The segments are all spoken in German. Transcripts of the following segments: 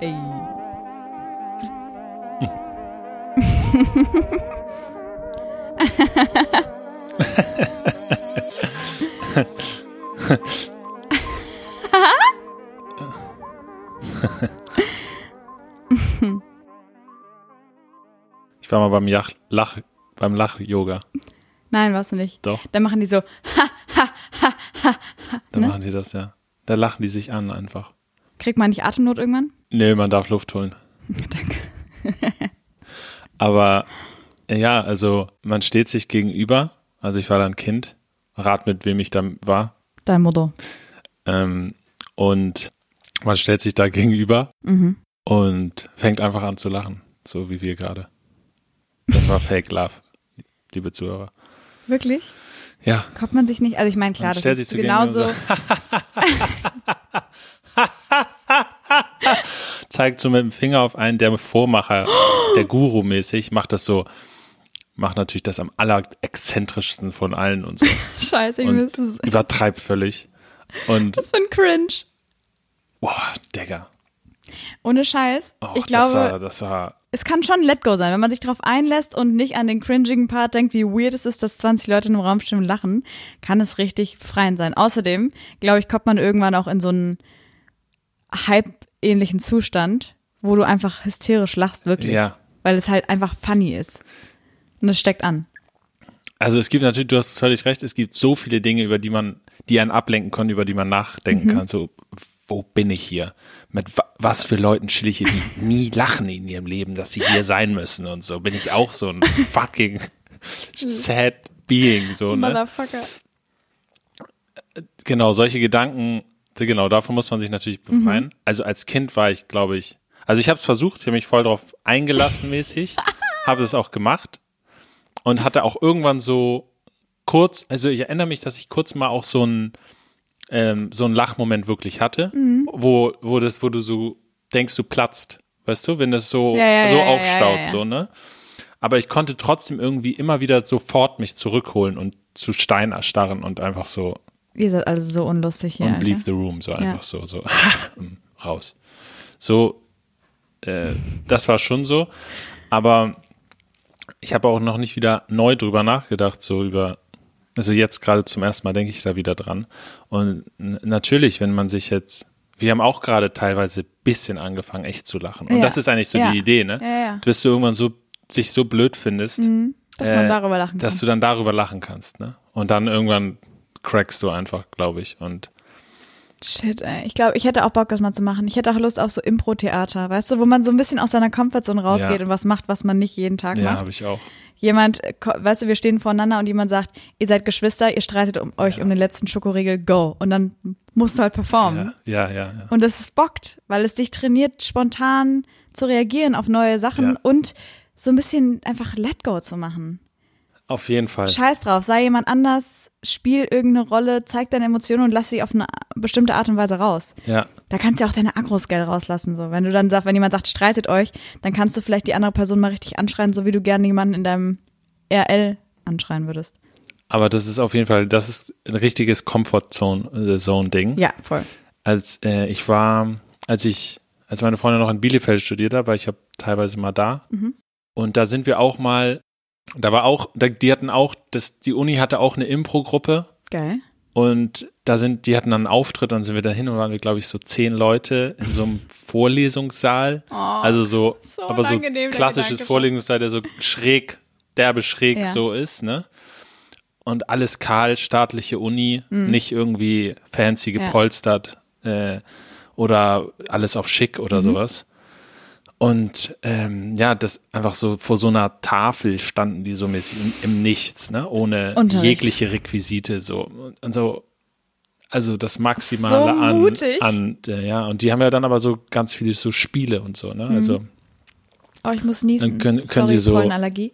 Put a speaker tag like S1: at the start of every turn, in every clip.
S1: Ey.
S2: Ich war mal beim Lach, Lach beim Lach-Yoga.
S1: Nein, warst du nicht.
S2: Doch.
S1: Dann machen die so,
S2: Da
S1: Ne?
S2: machen die das ja. Da lachen die sich an einfach.
S1: kriegt man nicht Atemnot irgendwann?
S2: Nee, man darf Luft holen.
S1: Danke.
S2: Aber ja, also man steht sich gegenüber. Also ich war dann Kind. Rat mit wem ich da war.
S1: Dein Mutter.
S2: Ähm, und man stellt sich da gegenüber
S1: Mhm.
S2: und fängt einfach an zu lachen. So wie wir gerade. Das war Fake Love, liebe Zuhörer.
S1: Wirklich?
S2: Ja,
S1: Kommt man sich nicht? Also ich meine, klar,
S2: Man
S1: das ist genauso.
S2: zeigt so mit dem Finger auf einen, der Vormacher, der Guru mäßig, macht das so, macht natürlich das am allerexzentrischsten von allen und so.
S1: Scheiße, ich
S2: Und
S1: müsste es.
S2: übertreibt völlig. Und,
S1: Was für ein Cringe.
S2: boah, Digga.
S1: Ohne Scheiß.
S2: Oh,
S1: ich
S2: das
S1: glaube,
S2: war, das war,
S1: es kann schon Let Go sein, wenn man sich darauf einlässt und nicht an den cringigen Part denkt, wie weird es ist, dass 20 Leute in einem Raum stehen und lachen, kann es richtig befreiend sein. Außerdem, glaube ich, kommt man irgendwann auch in so einen Hype-ähnlichen Zustand, wo du einfach hysterisch lachst, wirklich.
S2: ja.
S1: Weil es halt einfach funny ist. Und es steckt an.
S2: Also es gibt natürlich, du hast völlig recht, es gibt so viele Dinge, über die man, die einen ablenken können, über die man nachdenken kann. So, wo bin ich hier? Mit wa was für Leuten chill ich hier, die nie lachen in ihrem Leben, dass sie hier sein müssen und so. Bin ich auch so ein fucking sad being, so, ne?
S1: Motherfucker.
S2: Genau, solche Gedanken, genau, davon muss man sich natürlich befreien. Also als Kind war ich, glaube ich, also ich habe es versucht, ich habe mich voll drauf eingelassen mäßig, habe es auch gemacht und hatte auch irgendwann so kurz, also ich erinnere mich, dass ich kurz mal auch so ein ähm, so einen Lachmoment wirklich hatte, wo wo das, wo du so denkst, du platzt, weißt du, wenn das so
S1: Ja, ja,
S2: so
S1: ja,
S2: aufstaut, so ne. Aber ich konnte trotzdem irgendwie immer wieder sofort mich zurückholen und zu Stein erstarren und einfach so
S1: Ihr seid alle so unlustig hier.
S2: und
S1: Alter.
S2: leave the room, so einfach so, so raus. So, äh, das war schon so, aber ich habe auch noch nicht wieder neu drüber nachgedacht, so über, also jetzt gerade zum ersten Mal denke ich da wieder dran. Und natürlich, wenn man sich jetzt, wir haben auch gerade teilweise ein bisschen angefangen, echt zu lachen. Und
S1: Ja.
S2: das ist eigentlich so
S1: Ja.
S2: die Idee, ne?
S1: Ja, ja.
S2: Bis du irgendwann so, sich so blöd findest,
S1: Dass man
S2: äh,
S1: darüber lachen kann.
S2: dass du dann darüber lachen kannst, ne? Und dann irgendwann crackst du einfach, glaube ich. Und
S1: Shit, ey. Ich glaube, ich hätte auch Bock, das mal zu machen. Ich hätte auch Lust auf so Impro-Theater, weißt du, wo man so ein bisschen aus seiner Comfortzone rausgeht
S2: Ja.
S1: und was macht, was man nicht jeden Tag
S2: ja,
S1: macht.
S2: habe ich auch.
S1: Jemand, weißt du, wir stehen voreinander und jemand sagt, ihr seid Geschwister, ihr streitet um euch um den letzten Schokoriegel, go. Und dann musst du halt performen.
S2: Ja, ja, ja. ja.
S1: Und das ist bockt, weil es dich trainiert, spontan zu reagieren auf neue Sachen
S2: Ja.
S1: und so ein bisschen einfach Let Go zu machen.
S2: Auf jeden Fall.
S1: Scheiß drauf, sei jemand anders, spiel irgendeine Rolle, zeig deine Emotionen und lass sie auf eine bestimmte Art und Weise raus.
S2: Ja,
S1: Da kannst du ja auch deine Agros geil rauslassen. So. Wenn du dann sagst, wenn jemand sagt, streitet euch, dann kannst du vielleicht die andere Person mal richtig anschreien, so wie du gerne jemanden in deinem RL anschreien würdest.
S2: aber das ist auf jeden Fall, das ist ein richtiges Comfort-Zone-Ding.
S1: Ja, voll.
S2: Als äh, ich war, als ich, als meine Freundin noch in Bielefeld studiert hat, war ich ja teilweise mal da.
S1: Mhm.
S2: Und da sind wir auch mal, da war auch, die hatten auch, das, die Uni hatte auch eine Impro-Gruppe.
S1: Geil.
S2: Und da sind, die hatten dann einen Auftritt, dann sind wir dahin und waren wir, glaube ich, so zehn Leute in so einem Vorlesungssaal. also so,
S1: so
S2: aber so klassisches. Vorlesungssaal, der so schräg, derbe schräg
S1: Ja.
S2: so ist, ne? Und alles kahl, staatliche Uni, nicht irgendwie fancy
S1: Mhm. Ja.
S2: gepolstert äh, oder alles auf schick
S1: Mhm.
S2: oder sowas. Und ähm, ja, das einfach so vor so einer Tafel standen die so mäßig im, im Nichts, ne? Ohne
S1: Unterricht.
S2: jegliche Requisite so. Und so, also das Maximale
S1: So
S2: an,
S1: mutig.
S2: an äh, ja, und die haben ja dann aber so ganz viele so Spiele und so, ne? Also
S1: Oh, ich muss niesen.
S2: Dann können- können
S1: Sorry,
S2: Sie so-
S1: Pollenallergie.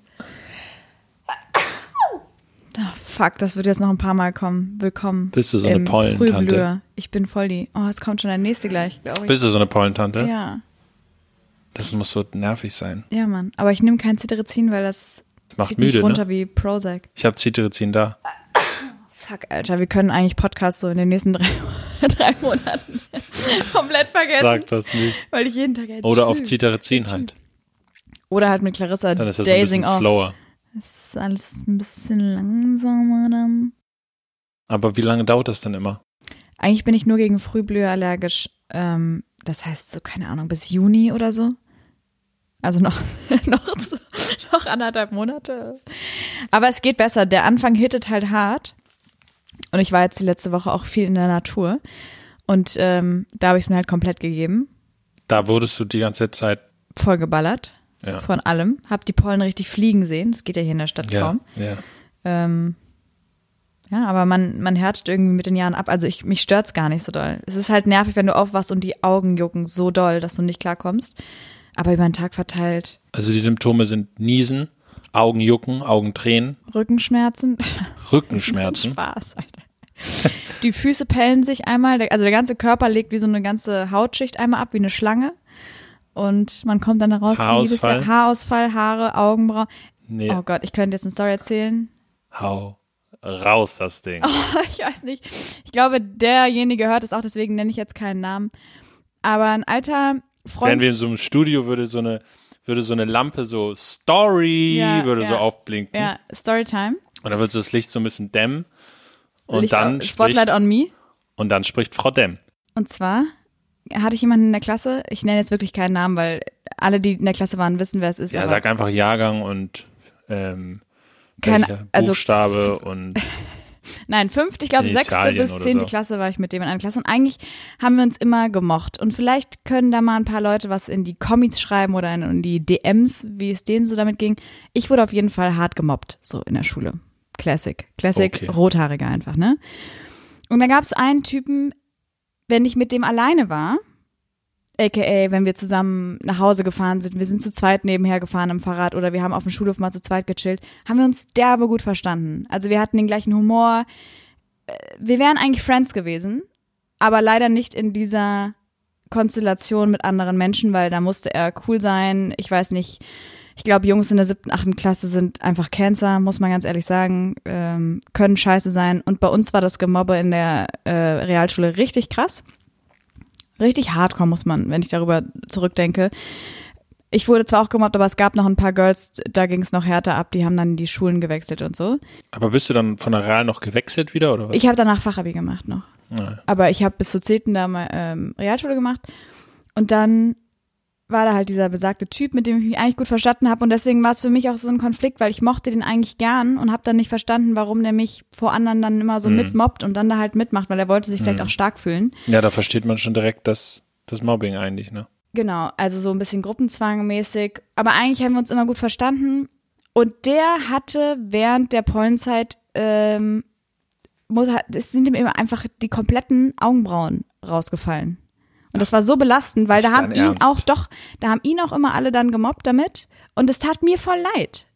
S1: Oh, fuck, das wird jetzt noch ein paar Mal kommen. Willkommen.
S2: Bist du so eine Pollentante?
S1: Ich bin voll die. Oh, es kommt schon der nächste gleich,
S2: bist du so eine Pollentante?
S1: ja,
S2: Das muss so nervig sein.
S1: ja, Mann. Aber ich nehme kein Cetirizin, weil das,
S2: Das macht
S1: zieht
S2: müde,
S1: mich runter
S2: ne?
S1: wie Prozac.
S2: Ich habe Cetirizin da.
S1: Fuck, Alter, wir können eigentlich Podcasts so in den nächsten drei, drei Monaten komplett vergessen.
S2: Sag das nicht.
S1: Weil ich jeden Tag jetzt
S2: Oder auf. Zitterizin halt.
S1: Oder halt mit Clarissa
S2: Dann ist das ein
S1: Dazing
S2: bisschen
S1: off.
S2: slower.
S1: Das ist alles ein bisschen langsamer dann.
S2: Aber wie lange dauert das denn immer?
S1: Eigentlich bin ich nur gegen Frühblüher allergisch. Ähm, das heißt so, keine Ahnung, bis Juni oder so. Also noch, noch, noch anderthalb Monate. Aber es geht besser. Der Anfang hittet halt hart. Und ich war jetzt die letzte Woche auch viel in der Natur. Und ähm, da habe ich es mir halt komplett gegeben.
S2: Da wurdest du die ganze Zeit.
S1: Voll geballert.
S2: Ja.
S1: Von allem. Hab die Pollen richtig fliegen sehen. Das geht ja hier in der Stadt
S2: Ja,
S1: kaum.
S2: ja.
S1: Ähm, ja, aber man, man härtet irgendwie mit den Jahren ab. Also ich, mich stört's gar nicht so doll. Es ist halt nervig, wenn du aufwachst und die Augen jucken so doll, dass du nicht klarkommst. Aber über den Tag verteilt
S2: Also die Symptome sind Niesen, Augenjucken, Augentränen,
S1: Rückenschmerzen.
S2: Rückenschmerzen.
S1: Spaß, Alter. Die Füße pellen sich einmal, also der ganze Körper legt wie so eine ganze Hautschicht einmal ab, wie eine Schlange. Und man kommt dann raus,
S2: Haarausfall.
S1: Jahr. Haarausfall, Haare, Augenbrauen.
S2: Nee,
S1: Oh Gott, ich könnte jetzt eine Story erzählen.
S2: hau raus das Ding.
S1: ich weiß nicht. Ich glaube, derjenige hört es auch, deswegen nenne ich jetzt keinen Namen. Aber ein alter
S2: Wären
S1: Freund.
S2: wir in so einem Studio, würde so eine, würde so eine Lampe so Story,
S1: Ja,
S2: würde so
S1: ja.
S2: aufblinken.
S1: Ja, Storytime.
S2: Und dann wird so das Licht so ein bisschen dämmen. Und
S1: Licht
S2: dann
S1: auf- Spotlight
S2: spricht,
S1: on me.
S2: und dann spricht Frau Demm.
S1: Und zwar hatte ich jemanden in der Klasse, ich nenne jetzt wirklich keinen Namen, weil alle, die in der Klasse waren, wissen, wer es ist.
S2: Ja, sag einfach Jahrgang und ähm,
S1: Keine- also-
S2: Buchstabe und
S1: Nein, fünfte, ich glaube sechste bis zehnte
S2: so.
S1: Klasse war ich mit dem in einer Klasse. Und eigentlich haben wir uns immer gemocht. Und vielleicht können da mal ein paar Leute was in die Comics schreiben oder in, die DMs, wie es denen so damit ging. Ich wurde auf jeden Fall hart gemobbt, so in der Schule. Classic. Classic,
S2: Okay.
S1: rothaariger einfach, ne? Und da gab es einen Typen, wenn ich mit dem alleine war, aka wenn wir zusammen nach Hause gefahren sind, wir sind zu zweit nebenher gefahren am Fahrrad oder wir haben auf dem Schulhof mal zu zweit gechillt, haben wir uns derbe gut verstanden. Also wir hatten den gleichen Humor. Äh, Wir wären eigentlich Friends gewesen, aber leider nicht in dieser Konstellation mit anderen Menschen, weil da musste er cool sein. Ich weiß nicht. Ich glaube, Jungs in der siebten, achten Klasse sind einfach Cancer, muss man ganz ehrlich sagen, ähm, können scheiße sein. Und bei uns war das Gemobbe in der äh, Realschule richtig krass. Richtig hardcore muss man, wenn ich darüber zurückdenke. Ich wurde zwar auch gemobbt, aber es gab noch ein paar Girls, da ging es noch härter ab, die haben dann die Schulen gewechselt und so.
S2: aber bist du dann von der Real noch gewechselt wieder oder was?
S1: Ich habe danach Fachabi gemacht noch.
S2: Ja.
S1: Aber ich habe bis zur 10. da mal ähm, Realschule gemacht. Und dann war da halt dieser besagte Typ, mit dem ich mich eigentlich gut verstanden habe. Und deswegen war es für mich auch so ein Konflikt, weil ich mochte den eigentlich gern und habe dann nicht verstanden, warum der mich vor anderen dann immer so
S2: Mhm.
S1: mitmobbt und dann da halt mitmacht, weil er wollte sich vielleicht auch stark fühlen.
S2: ja, da versteht man schon direkt das, das Mobbing eigentlich, ne?
S1: Genau, also so ein bisschen Gruppenzwangmäßig. Aber eigentlich haben wir uns immer gut verstanden. Und der hatte während der Pollenzeit, ähm, muss, es sind ihm immer einfach die kompletten Augenbrauen rausgefallen. Und das war so belastend, weil da haben ihn
S2: Ernst?
S1: auch doch, da haben ihn auch immer alle dann gemobbt damit. Und es tat mir voll leid.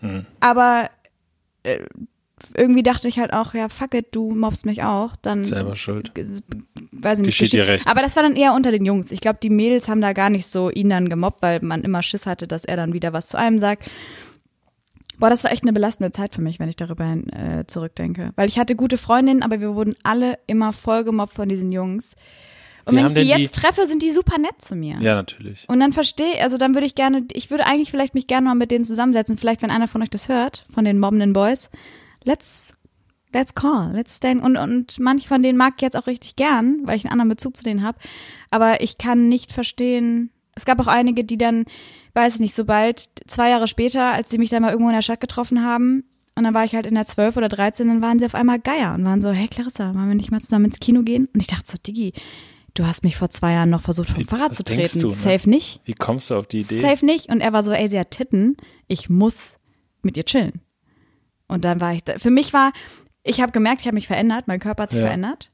S2: Hm.
S1: Aber äh, irgendwie dachte ich halt auch, ja, fuck it, du mobbst mich auch. Dann
S2: Selber schuld.
S1: weiß ich nicht.
S2: Geschieht dir recht.
S1: Aber das war dann eher unter den Jungs. Ich glaube, die Mädels haben da gar nicht so ihn dann gemobbt, weil man immer Schiss hatte, dass er dann wieder was zu einem sagt. Boah, das war echt eine belastende Zeit für mich, wenn ich darüber hin, äh, zurückdenke. Weil ich hatte gute Freundinnen, aber wir wurden alle immer voll gemobbt von diesen Jungs. Und wenn ich die
S2: denn die-
S1: jetzt treffe, sind die super nett zu mir.
S2: Ja, natürlich.
S1: Und dann verstehe, also dann würde ich gerne, ich würde eigentlich vielleicht mich gerne mal mit denen zusammensetzen. Vielleicht, wenn einer von euch das hört, von den mobbenden Boys. Let's, let's call, let's stand. Und, und manche von denen mag ich jetzt auch richtig gern, weil ich einen anderen Bezug zu denen habe. Aber ich kann nicht verstehen. Es gab auch einige, die dann, weiß ich nicht, sobald zwei Jahre später, als sie mich dann mal irgendwo in der Stadt getroffen haben, und dann war ich halt in der 12 oder 13, dann waren sie auf einmal Geier und waren so, hey Clarissa, wollen wir nicht mal zusammen ins Kino gehen? Und ich dachte so, Diggi, du hast mich vor zwei Jahren noch versucht, vom
S2: Wie-
S1: Fahrrad zu treten.
S2: du, ne?
S1: Safe nicht.
S2: Wie kommst du auf die Idee?
S1: Safe nicht. Und er war so, ey, sie hat Titten, ich muss mit ihr chillen. Und dann war ich, da, für mich war, ich habe gemerkt, ich habe mich verändert, mein Körper hat sich
S2: Ja.
S1: verändert.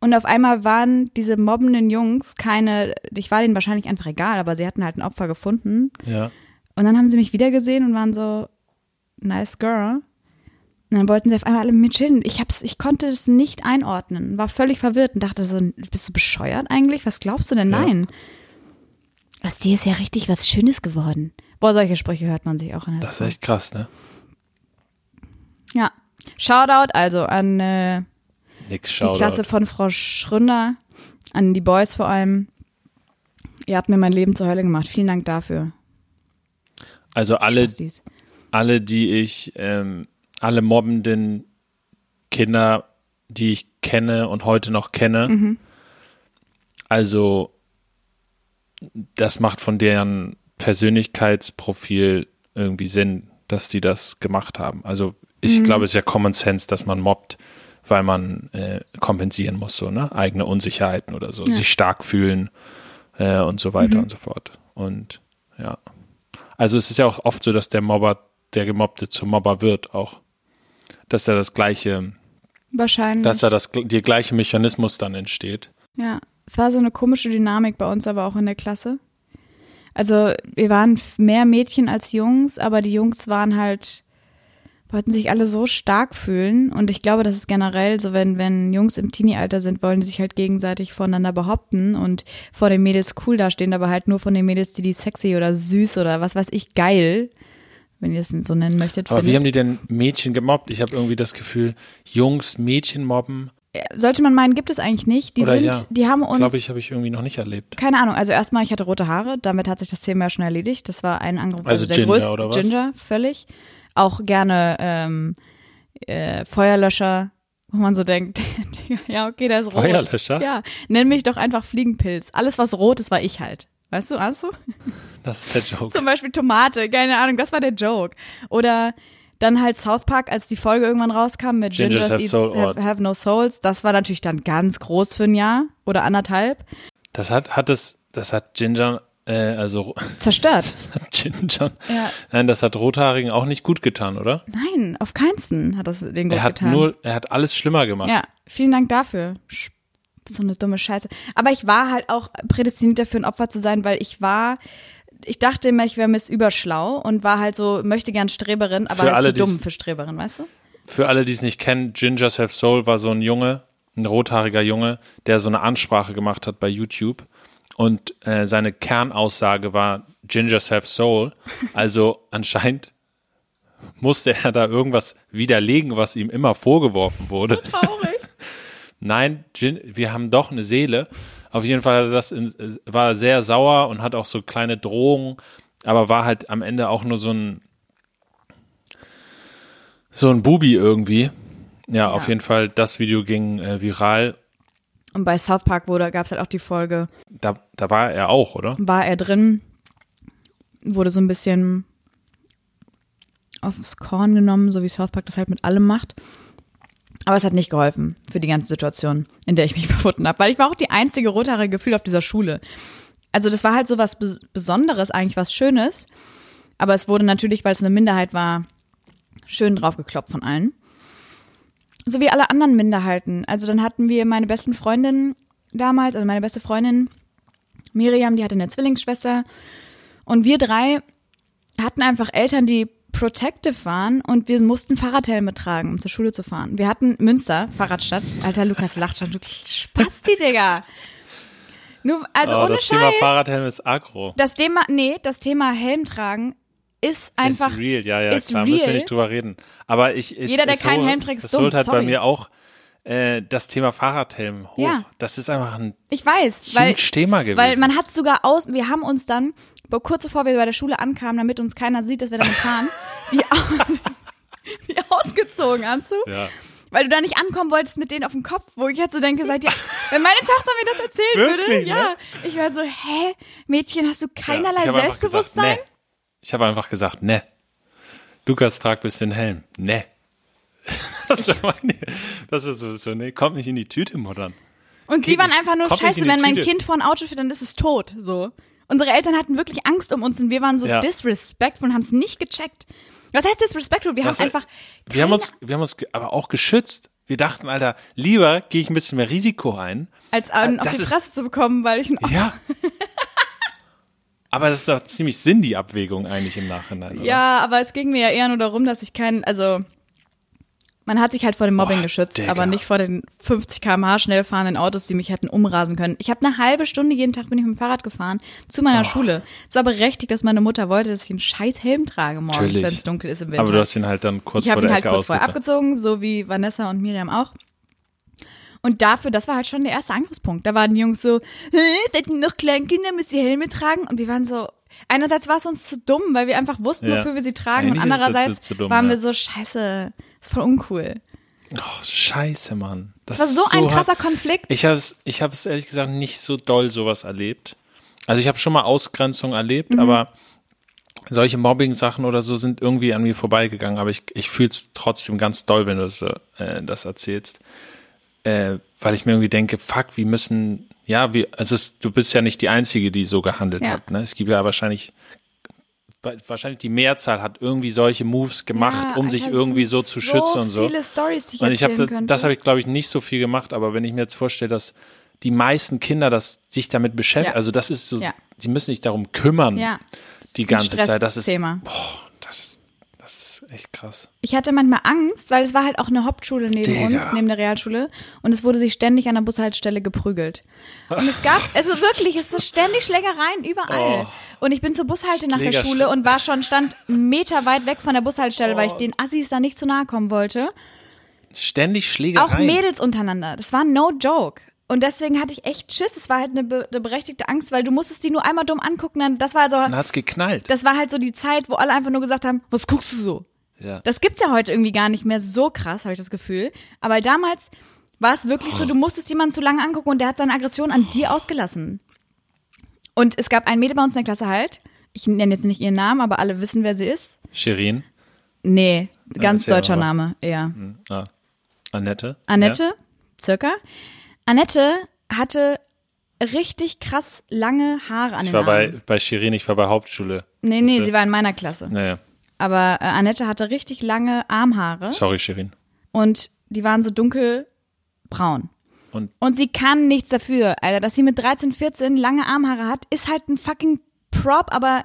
S1: Und auf einmal waren diese mobbenden Jungs keine, ich war denen wahrscheinlich einfach egal, aber sie hatten halt ein Opfer gefunden.
S2: Ja.
S1: Und dann haben sie mich wieder gesehen und waren so, nice girl. Und dann wollten sie auf einmal alle mit mir chillen. Ich hab's, ich konnte es nicht einordnen, war völlig verwirrt und dachte so, bist du bescheuert eigentlich? Was glaubst du denn?
S2: Ja.
S1: Nein. Aus dir ist ja richtig was Schönes geworden. Boah, solche Sprüche hört man sich auch in der
S2: Das ist
S1: Zeit.
S2: echt krass, ne?
S1: Ja. Shoutout also an äh,
S2: Nix
S1: die. Klasse von Frau Schründer, an die Boys vor allem. Ihr habt mir mein Leben zur Hölle gemacht. Vielen Dank dafür.
S2: Also alle, alle, die ich, ähm, alle mobbenden Kinder, die ich kenne und heute noch kenne,
S1: Mhm.
S2: also das macht von deren Persönlichkeitsprofil irgendwie Sinn, dass die das gemacht haben. Also ich
S1: Mhm.
S2: glaube, es ist ja Common Sense, dass man mobbt, weil man äh, kompensieren muss, so, ne? Eigene Unsicherheiten oder so,
S1: Ja.
S2: sich stark fühlen äh, und so weiter
S1: Mhm.
S2: und so fort. Und ja. Also es ist ja auch oft so, dass der Mobber, der Gemobbte zum Mobber wird, auch. Dass da das gleiche,
S1: Wahrscheinlich.
S2: dass da das der gleiche Mechanismus dann entsteht.
S1: Ja, es war so eine komische Dynamik bei uns aber auch in der Klasse. Also wir waren mehr Mädchen als Jungs, aber die Jungs waren halt, wollten sich alle so stark fühlen. Und ich glaube, das ist generell so, wenn, wenn Jungs im Teenie-Alter sind, wollen die sich halt gegenseitig voneinander behaupten und vor den Mädels cool dastehen, aber halt nur von den Mädels, die die sexy oder süß oder was weiß ich, geil, wenn ihr es so nennen möchtet.
S2: Aber wie haben die denn Mädchen gemobbt? Ich habe irgendwie das Gefühl, Jungs Mädchen mobben,
S1: Sollte man meinen, gibt es eigentlich nicht. Die
S2: Oder
S1: sind,
S2: ja.
S1: die haben uns.
S2: glaube ich, habe ich irgendwie noch nicht erlebt.
S1: Keine Ahnung, also erstmal, ich hatte rote Haare, damit hat sich das Thema ja schon erledigt. Das war ein Angriff, also,
S2: Also
S1: der
S2: Ginger,
S1: größte
S2: oder was?
S1: Ginger, völlig. Auch gerne ähm, äh, Feuerlöscher, wo man so denkt, ja, okay, der ist rot.
S2: Feuerlöscher?
S1: Ja, nenn mich doch einfach Fliegenpilz. Alles, was rot ist, war ich halt. Weißt du, hast du?
S2: Das ist der Joke.
S1: Zum Beispiel Tomate, keine Ahnung, das war der Joke. Oder dann halt South Park, als die Folge irgendwann rauskam mit
S2: Gingers
S1: Gingers,
S2: have
S1: have, have No Souls. Das war natürlich dann ganz groß für ein Jahr oder anderthalb.
S2: Das hat, hat es, das hat Ginger, äh, also
S1: Zerstört.
S2: das hat Ginger,
S1: Ja.
S2: nein, das hat Rothaarigen auch nicht gut getan, oder?
S1: Nein, auf keinsten hat das den gut
S2: Er hat
S1: getan.
S2: nur, er hat alles schlimmer gemacht.
S1: ja, vielen Dank dafür. Sch- So eine dumme Scheiße. Aber ich war halt auch prädestiniert dafür, ein Opfer zu sein, weil ich war, ich dachte immer, ich wäre Miss Überschlau und war halt so, möchte gern Streberin, aber
S2: Für
S1: halt
S2: alle,
S1: zu dumm für Streberin, weißt du?
S2: Für alle, die es nicht kennen, Gingers Have Soul war so ein Junge, ein rothaariger Junge, der so eine Ansprache gemacht hat bei YouTube. Und äh, seine Kernaussage war Gingers Have Soul. Also anscheinend musste er da irgendwas widerlegen, was ihm immer vorgeworfen wurde.
S1: Traurig.
S2: Nein, Gin, wir haben doch eine Seele. Auf jeden Fall er das in, war sehr sauer und hat auch so kleine Drohungen, aber war halt am Ende auch nur so ein so ein Bubi irgendwie. Ja, auf jeden Fall, das Video ging äh, viral.
S1: Und bei South Park wurde, gab es halt auch die Folge,
S2: Da, da war er auch, oder?
S1: war er drin, wurde so ein bisschen aufs Korn genommen, so wie South Park das halt mit allem macht. Aber es hat nicht geholfen für die ganze Situation, in der ich mich befunden habe, weil ich war auch die einzige rothaarige Gefühl auf dieser Schule. Also das war halt so was Bes- Besonderes, eigentlich was Schönes. Aber es wurde natürlich, weil es eine Minderheit war, schön draufgekloppt von allen. So wie alle anderen Minderheiten. Also dann hatten wir meine besten Freundinnen damals, also meine beste Freundin Miriam, die hatte eine Zwillingsschwester. Und wir drei hatten einfach Eltern, die protective waren und wir mussten Fahrradhelme tragen, um zur Schule zu fahren. Wir hatten Münster, Fahrradstadt. Alter, Lukas lacht schon. Du Spasti, Digga. Nur, also
S2: oh,
S1: ohne
S2: das
S1: Scheiß.
S2: Thema Fahrradhelm ist aggro.
S1: das Thema, nee, das Thema Helm tragen ist einfach.
S2: ist real, ja, ja,
S1: ist
S2: klar, müssen wir
S1: real.
S2: nicht drüber reden. Aber ich, es,
S1: Jeder, der keinen
S2: holt-
S1: Helm trägt, ist
S2: das
S1: dumm,
S2: holt halt bei mir auch äh, das Thema Fahrradhelm hoch.
S1: Ja.
S2: Das ist einfach ein
S1: Ich weiß, weil,
S2: Thema gewesen.
S1: weil man hat sogar aus, wir haben uns dann, kurz bevor wir bei der Schule ankamen, damit uns keiner sieht, dass wir damit fahren, die, die ausgezogen, hast du?
S2: ja.
S1: Weil du da nicht ankommen wolltest mit denen auf dem Kopf, wo ich jetzt so denke, seid ihr, wenn meine Tochter mir das erzählen würde,
S2: Wirklich,
S1: ja,
S2: ne?
S1: ich wäre so, hä, Mädchen, hast du keinerlei
S2: ich hab einfach
S1: Selbstbewusstsein?
S2: Gesagt, nee. Ich habe einfach gesagt, ne. Lukas, trag bis den Helm. Ne. Das war meine, das war so, so, nee, kommt nicht in die Tüte, Muttern.
S1: Und sie waren
S2: nicht-
S1: einfach nur scheiße, wenn mein
S2: Tüte.
S1: Kind vor ein Auto fährt, dann ist es tot, so. Unsere Eltern hatten wirklich Angst um uns und wir waren so
S2: Ja.
S1: disrespectful und haben es nicht gecheckt. Was heißt disrespectful? Wir
S2: Was-
S1: haben einfach
S2: Wir haben uns, wir haben uns aber auch geschützt. Wir dachten, Alter, lieber gehe ich ein bisschen mehr Risiko ein.
S1: als einen auf
S2: das
S1: die Fresse zu bekommen, weil ich ein
S2: Ja. aber das ist doch ziemlich Sinn, die Abwägung eigentlich im Nachhinein. Oder?
S1: Ja, aber es ging mir ja eher nur darum, dass ich keinen, also Man hat sich halt vor dem Mobbing
S2: Boah,
S1: geschützt,
S2: Digga.
S1: aber nicht vor den 50 km/h schnell fahrenden Autos, die mich hätten umrasen können. Ich habe eine halbe Stunde jeden Tag bin ich mit dem Fahrrad gefahren zu meiner
S2: Oh.
S1: Schule. Es war berechtigt, dass meine Mutter wollte, dass ich einen scheiß Helm trage morgens, wenn es dunkel ist im Winter.
S2: Aber du hast ihn halt dann kurz
S1: ich
S2: vor
S1: habe
S2: der
S1: ihn halt kurz vorher abgezogen, so wie Vanessa und Miriam auch. Und dafür, das war halt schon der erste Angriffspunkt. Da waren die Jungs so, Hä, seid ihr noch Kleinkinder, müsst ihr Helme tragen? Und wir waren so, einerseits war es uns zu dumm, weil wir einfach wussten,
S2: Ja.
S1: wofür wir sie tragen.
S2: Eigentlich
S1: und andererseits
S2: dumm,
S1: waren
S2: ja.
S1: wir so, scheiße, ist voll uncool.
S2: Oh, scheiße, Mann. Das
S1: Das war so, ein krasser Konflikt.
S2: Ich habe es ich hab's ehrlich gesagt nicht so doll sowas erlebt. Also ich habe schon mal Ausgrenzung erlebt,
S1: Mhm.
S2: aber solche Mobbing-Sachen oder so sind irgendwie an mir vorbeigegangen. Aber ich, ich fühle es trotzdem ganz doll, wenn du das, äh, das erzählst. Äh, weil ich mir irgendwie denke, fuck, wir müssen, ja, wir, also es, du bist ja nicht die Einzige, die so gehandelt
S1: Ja.
S2: hat. Ne? Es gibt ja wahrscheinlich, wahrscheinlich die Mehrzahl hat irgendwie solche Moves gemacht,
S1: Ja,
S2: um sich
S1: Alter,
S2: irgendwie so zu schützen und so.
S1: viele Storys, die ich
S2: Und ich habe das, das habe ich glaube ich nicht so viel gemacht, aber wenn ich mir jetzt vorstelle, dass die meisten Kinder das sich damit beschäftigen,
S1: Ja.
S2: also das ist so,
S1: Ja.
S2: sie müssen sich darum kümmern die ganze Zeit. Das ist,
S1: Stressthema.
S2: boah, das ist, das ist echt krass.
S1: Ich hatte manchmal Angst, weil es war halt auch eine Hauptschule neben
S2: Digga.
S1: uns, neben der Realschule. Und es wurde sich ständig an der Bushaltestelle geprügelt. Und es gab, also wirklich, es ist ständig Schlägereien überall. Und ich bin zur Bushalte nach der Schule und war schon, stand Meter weit weg von der Bushaltestelle, weil ich den Assis da nicht zu nahe kommen wollte.
S2: Ständig Schlägereien.
S1: Auch Mädels untereinander. Das war no joke. Und deswegen hatte ich echt Schiss. Es war halt eine, be eine berechtigte Angst, weil du musstest die nur einmal dumm angucken. Dann, das war also,
S2: Dann hat's geknallt.
S1: das war halt so die Zeit, wo alle einfach nur gesagt haben, was guckst du so?
S2: ja.
S1: Das gibt's ja heute irgendwie gar nicht mehr so krass, habe ich das Gefühl. Aber damals war es wirklich so, du musstest jemanden zu lange angucken und der hat seine Aggression an dir ausgelassen. Und es gab ein Mädel bei uns in der Klasse halt. Ich nenne jetzt nicht ihren Namen, aber alle wissen, wer sie ist.
S2: Shirin,
S1: Nee, ganz
S2: erzähl
S1: deutscher. Name, eher.
S2: ah. Annette.
S1: Annette, circa. Annette hatte richtig krass lange Haare an
S2: Ich
S1: den
S2: war bei, bei Shirin, ich war bei Hauptschule.
S1: nee, nee,
S2: Das,
S1: sie war in meiner Klasse.
S2: Naja,
S1: Aber äh, Annette hatte richtig lange Armhaare.
S2: sorry Shirin.
S1: und die waren so dunkelbraun.
S2: Und
S1: Und sie kann nichts dafür, Alter. Dass sie mit 13, 14 lange Armhaare hat, ist halt ein fucking Prop, aber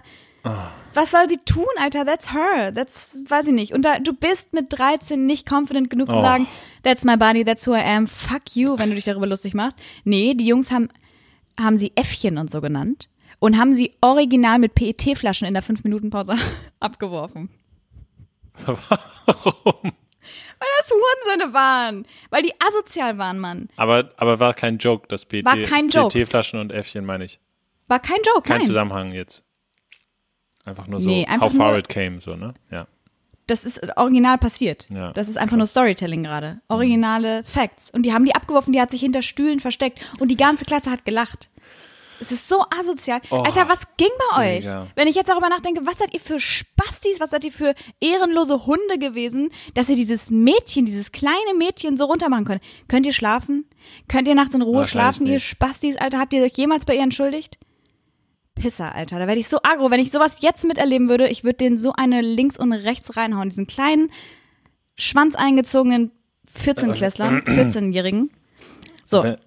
S1: was soll sie tun, Alter? That's her. That's, weiß ich nicht. Und da, du bist mit 13 nicht confident genug zu
S2: Oh.
S1: sagen, that's my body, that's who I am, fuck you, wenn du dich darüber lustig machst. Nee, die Jungs haben, haben sie Äffchen und so genannt und haben sie original mit PET-Flaschen in der 5-Minuten-Pause abgeworfen.
S2: warum?
S1: Weil das Hurensöhne waren. Weil die asozial waren, Mann.
S2: Aber, aber war kein Joke, das PT,
S1: War kein Joke.
S2: PT-Flaschen und Äffchen meine ich.
S1: War kein Joke,
S2: Kein
S1: nein.
S2: Zusammenhang jetzt. Einfach nur so,
S1: Nee, einfach
S2: how far
S1: nur-
S2: it came, so, ne? Ja.
S1: Das ist original passiert.
S2: Ja,
S1: das ist einfach nur Storytelling gerade. Originale Facts. Und die haben die abgeworfen, die hat sich hinter Stühlen versteckt und die ganze Klasse hat gelacht. Es ist so asozial.
S2: Oh,
S1: Alter, was ging bei
S2: Digga.
S1: euch? Wenn ich jetzt darüber nachdenke, was seid ihr für Spastis, was seid ihr für ehrenlose Hunde gewesen, dass ihr dieses Mädchen, dieses kleine Mädchen so runtermachen könnt. Könnt ihr schlafen? Könnt ihr nachts in Ruhe schlafen, ihr. Spastis? Alter, habt ihr euch jemals bei ihr entschuldigt? Pisser, Alter. Da werde ich so aggro. Wenn ich sowas jetzt miterleben würde, ich würde den so eine links und rechts reinhauen. Diesen kleinen, schwanz eingezogenen 14-Klässlern, 14-Jährigen. So,
S2: Wenn-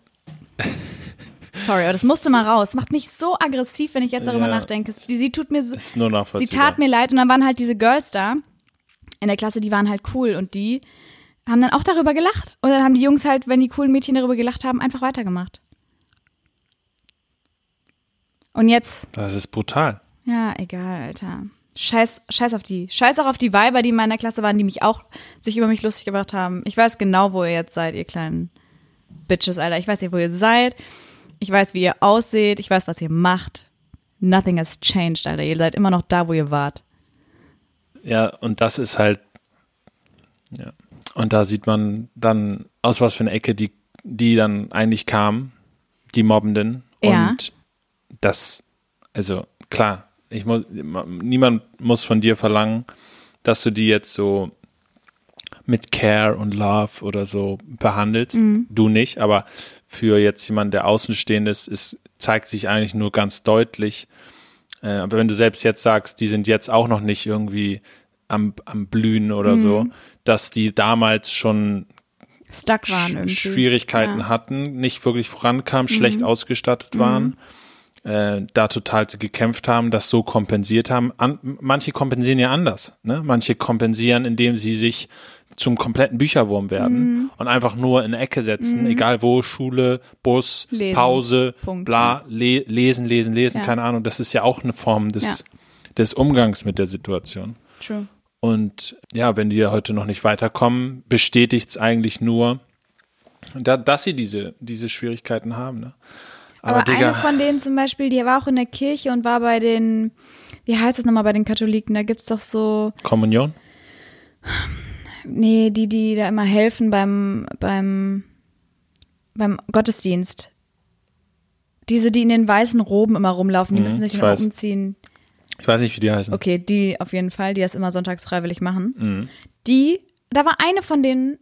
S1: sorry, aber das musste mal raus. Macht mich so aggressiv, wenn ich jetzt darüber
S2: Ja.
S1: nachdenke. Sie, sie tut mir so,
S2: Ist nur
S1: sie tat mir leid und dann waren halt diese Girls da in der Klasse, die waren halt cool und die haben dann auch darüber gelacht. Und dann haben die Jungs halt, wenn die coolen Mädchen darüber gelacht haben, einfach weitergemacht. Und jetzt
S2: Das ist brutal.
S1: ja, egal, Alter. Scheiß, scheiß auf die. Scheiß auch auf die Weiber, die in meiner Klasse waren, die mich auch sich über mich lustig gemacht haben. Ich weiß genau, wo ihr jetzt seid, ihr kleinen Bitches, Alter. Ich weiß nicht, wo ihr seid. Ich weiß, wie ihr ausseht. Ich weiß, was ihr macht. Nothing has changed, Alter. Ihr seid immer noch da, wo ihr wart.
S2: Ja, und das ist halt, ja. Und da sieht man dann, aus was für eine Ecke die, die dann eigentlich kamen, die Mobbenden.
S1: Ja.
S2: Und das, also klar, ich muss, niemand muss von dir verlangen, dass du die jetzt so mit Care und Love oder so behandelst. Du nicht, aber für jetzt jemanden, der außenstehend ist, ist, zeigt sich eigentlich nur ganz deutlich, äh, aber wenn du selbst jetzt sagst, die sind jetzt auch noch nicht irgendwie am, am Blühen oder so, dass die damals schon
S1: Stuck waren irgendwie.
S2: Schwierigkeiten
S1: Ja. Mhm.
S2: hatten, nicht wirklich vorankamen, schlecht ausgestattet waren, äh, da total gekämpft haben, das so kompensiert haben. An, manche kompensieren ja anders. Ne? Manche kompensieren, indem sie sich zum kompletten Bücherwurm werden und einfach nur in eine Ecke setzen, egal wo, Schule, Bus,
S1: Lesen.
S2: Pause,
S1: Punkt,
S2: bla, le lesen, lesen, lesen,
S1: Ja.
S2: keine Ahnung. Das ist ja auch eine Form des, des Umgangs mit der Situation.
S1: True.
S2: Und ja, wenn die heute noch nicht weiterkommen, bestätigt es eigentlich nur, da, dass sie diese, diese Schwierigkeiten haben. Ne? Aber,
S1: Aber,
S2: Digga,
S1: eine von denen zum Beispiel, die war auch in der Kirche und war bei den, wie heißt es nochmal bei den Katholiken? Da gibt's doch so,
S2: Kommunion?
S1: Nee, die, die da immer helfen beim, beim, beim Gottesdienst. Diese, die in den weißen Roben immer rumlaufen, die
S2: Mhm,
S1: müssen sich
S2: ich
S1: immer
S2: weiß.
S1: umziehen.
S2: Ich weiß nicht, wie die heißen.
S1: Okay, die auf jeden Fall, die das immer sonntags freiwillig machen.
S2: Mhm.
S1: Die, da war eine von denen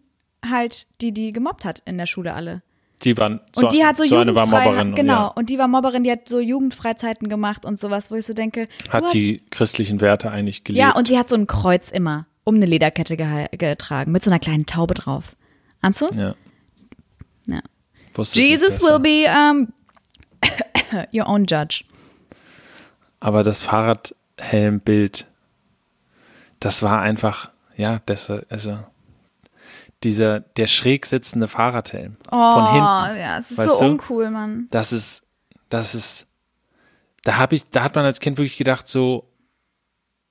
S1: halt, die die gemobbt hat in der Schule alle.
S2: Die waren so,
S1: Und die hat so,
S2: so eine war Mobberin.
S1: genau.
S2: Ja,
S1: Und die war Mobberin, die hat so Jugendfreizeiten gemacht und sowas, wo ich so denke,
S2: hat
S1: hast,
S2: die christlichen Werte eigentlich gelebt.
S1: ja, und sie hat so ein Kreuz immer um eine Lederkette getragen mit so einer kleinen Taube drauf. Ahnst du?
S2: ja.
S1: Ja. Jesus will be um, your own judge.
S2: Aber das Fahrradhelmbild, das war einfach, ja, das, also dieser, der schräg sitzende Fahrradhelm
S1: Oh,
S2: von hinten.
S1: ja, es ist so
S2: du?
S1: uncool, Mann.
S2: Das ist, das ist, da habe ich, da hat man als Kind wirklich gedacht so,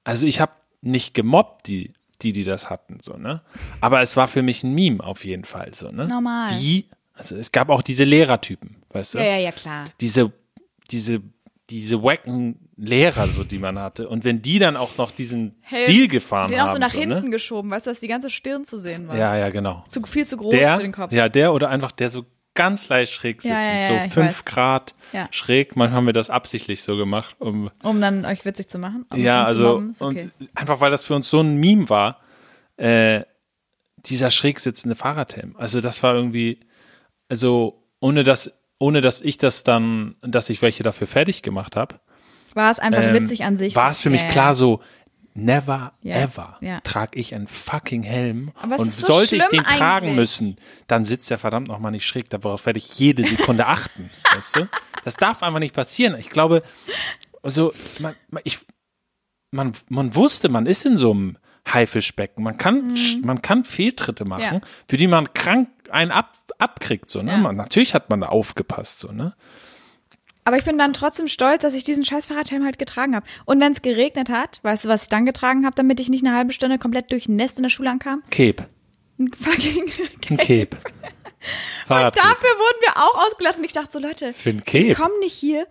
S2: also ich habe nicht gemobbt die, die, die das hatten, so ne, aber es war für mich ein Meme auf jeden Fall so ne.
S1: Normal.
S2: Wie, also es gab auch diese Lehrertypen, weißt du?
S1: Ja, ja, ja, klar.
S2: diese, diese, diese wacken Lehrer, so die man hatte. Und wenn die dann auch noch diesen
S1: Helm,
S2: Stil gefahren
S1: Den
S2: haben.
S1: auch so nach
S2: so,
S1: hinten
S2: ne?
S1: geschoben, weißt du, dass die ganze Stirn zu sehen war.
S2: Ja, ja, genau.
S1: Zu, viel zu groß
S2: Der,
S1: für den Kopf.
S2: ja, der oder einfach der so ganz leicht schräg sitzen,
S1: ja,
S2: so
S1: ich
S2: fünf
S1: weiß.
S2: Grad
S1: Ja.
S2: schräg. Manchmal haben wir das absichtlich so gemacht, um
S1: Um dann euch witzig zu machen. Um,
S2: ja, also
S1: okay.
S2: und einfach weil das für uns so ein Meme war, äh, dieser schräg sitzende Fahrradhelm. Also das war irgendwie, also ohne dass, ohne dass ich das dann, dass ich welche dafür fertig gemacht habe,
S1: War es einfach
S2: ähm,
S1: witzig an sich.
S2: war es für mich
S1: ja.
S2: klar so, never
S1: Ja,
S2: ever
S1: ja.
S2: trage ich einen fucking Helm. Und
S1: so
S2: sollte ich den tragen
S1: eigentlich.
S2: müssen, dann sitzt der verdammt nochmal nicht schräg. Darauf werde ich jede Sekunde achten. weißt du? Das darf einfach nicht passieren. Ich glaube, also, man, man- ich, man, man wusste, man ist in so einem Haifischbecken. Man kann, man kann Fehltritte machen,
S1: Mhm. Ja.
S2: für die man krank einen ab, abkriegt. So, ne? Man, natürlich hat man da aufgepasst. So, ne?
S1: Aber ich bin dann trotzdem stolz, dass ich diesen scheiß Fahrradhelm halt getragen habe. Und wenn es geregnet hat, weißt du, was ich dann getragen habe, damit ich nicht eine halbe Stunde komplett durchnässt in der Schule ankam?
S2: Cape.
S1: Ein fucking
S2: Ein Cape. Fahrradcape.
S1: Dafür wurden wir auch ausgelacht und ich dachte so, Leute,
S2: Für ein Cape.
S1: ich komme nicht hier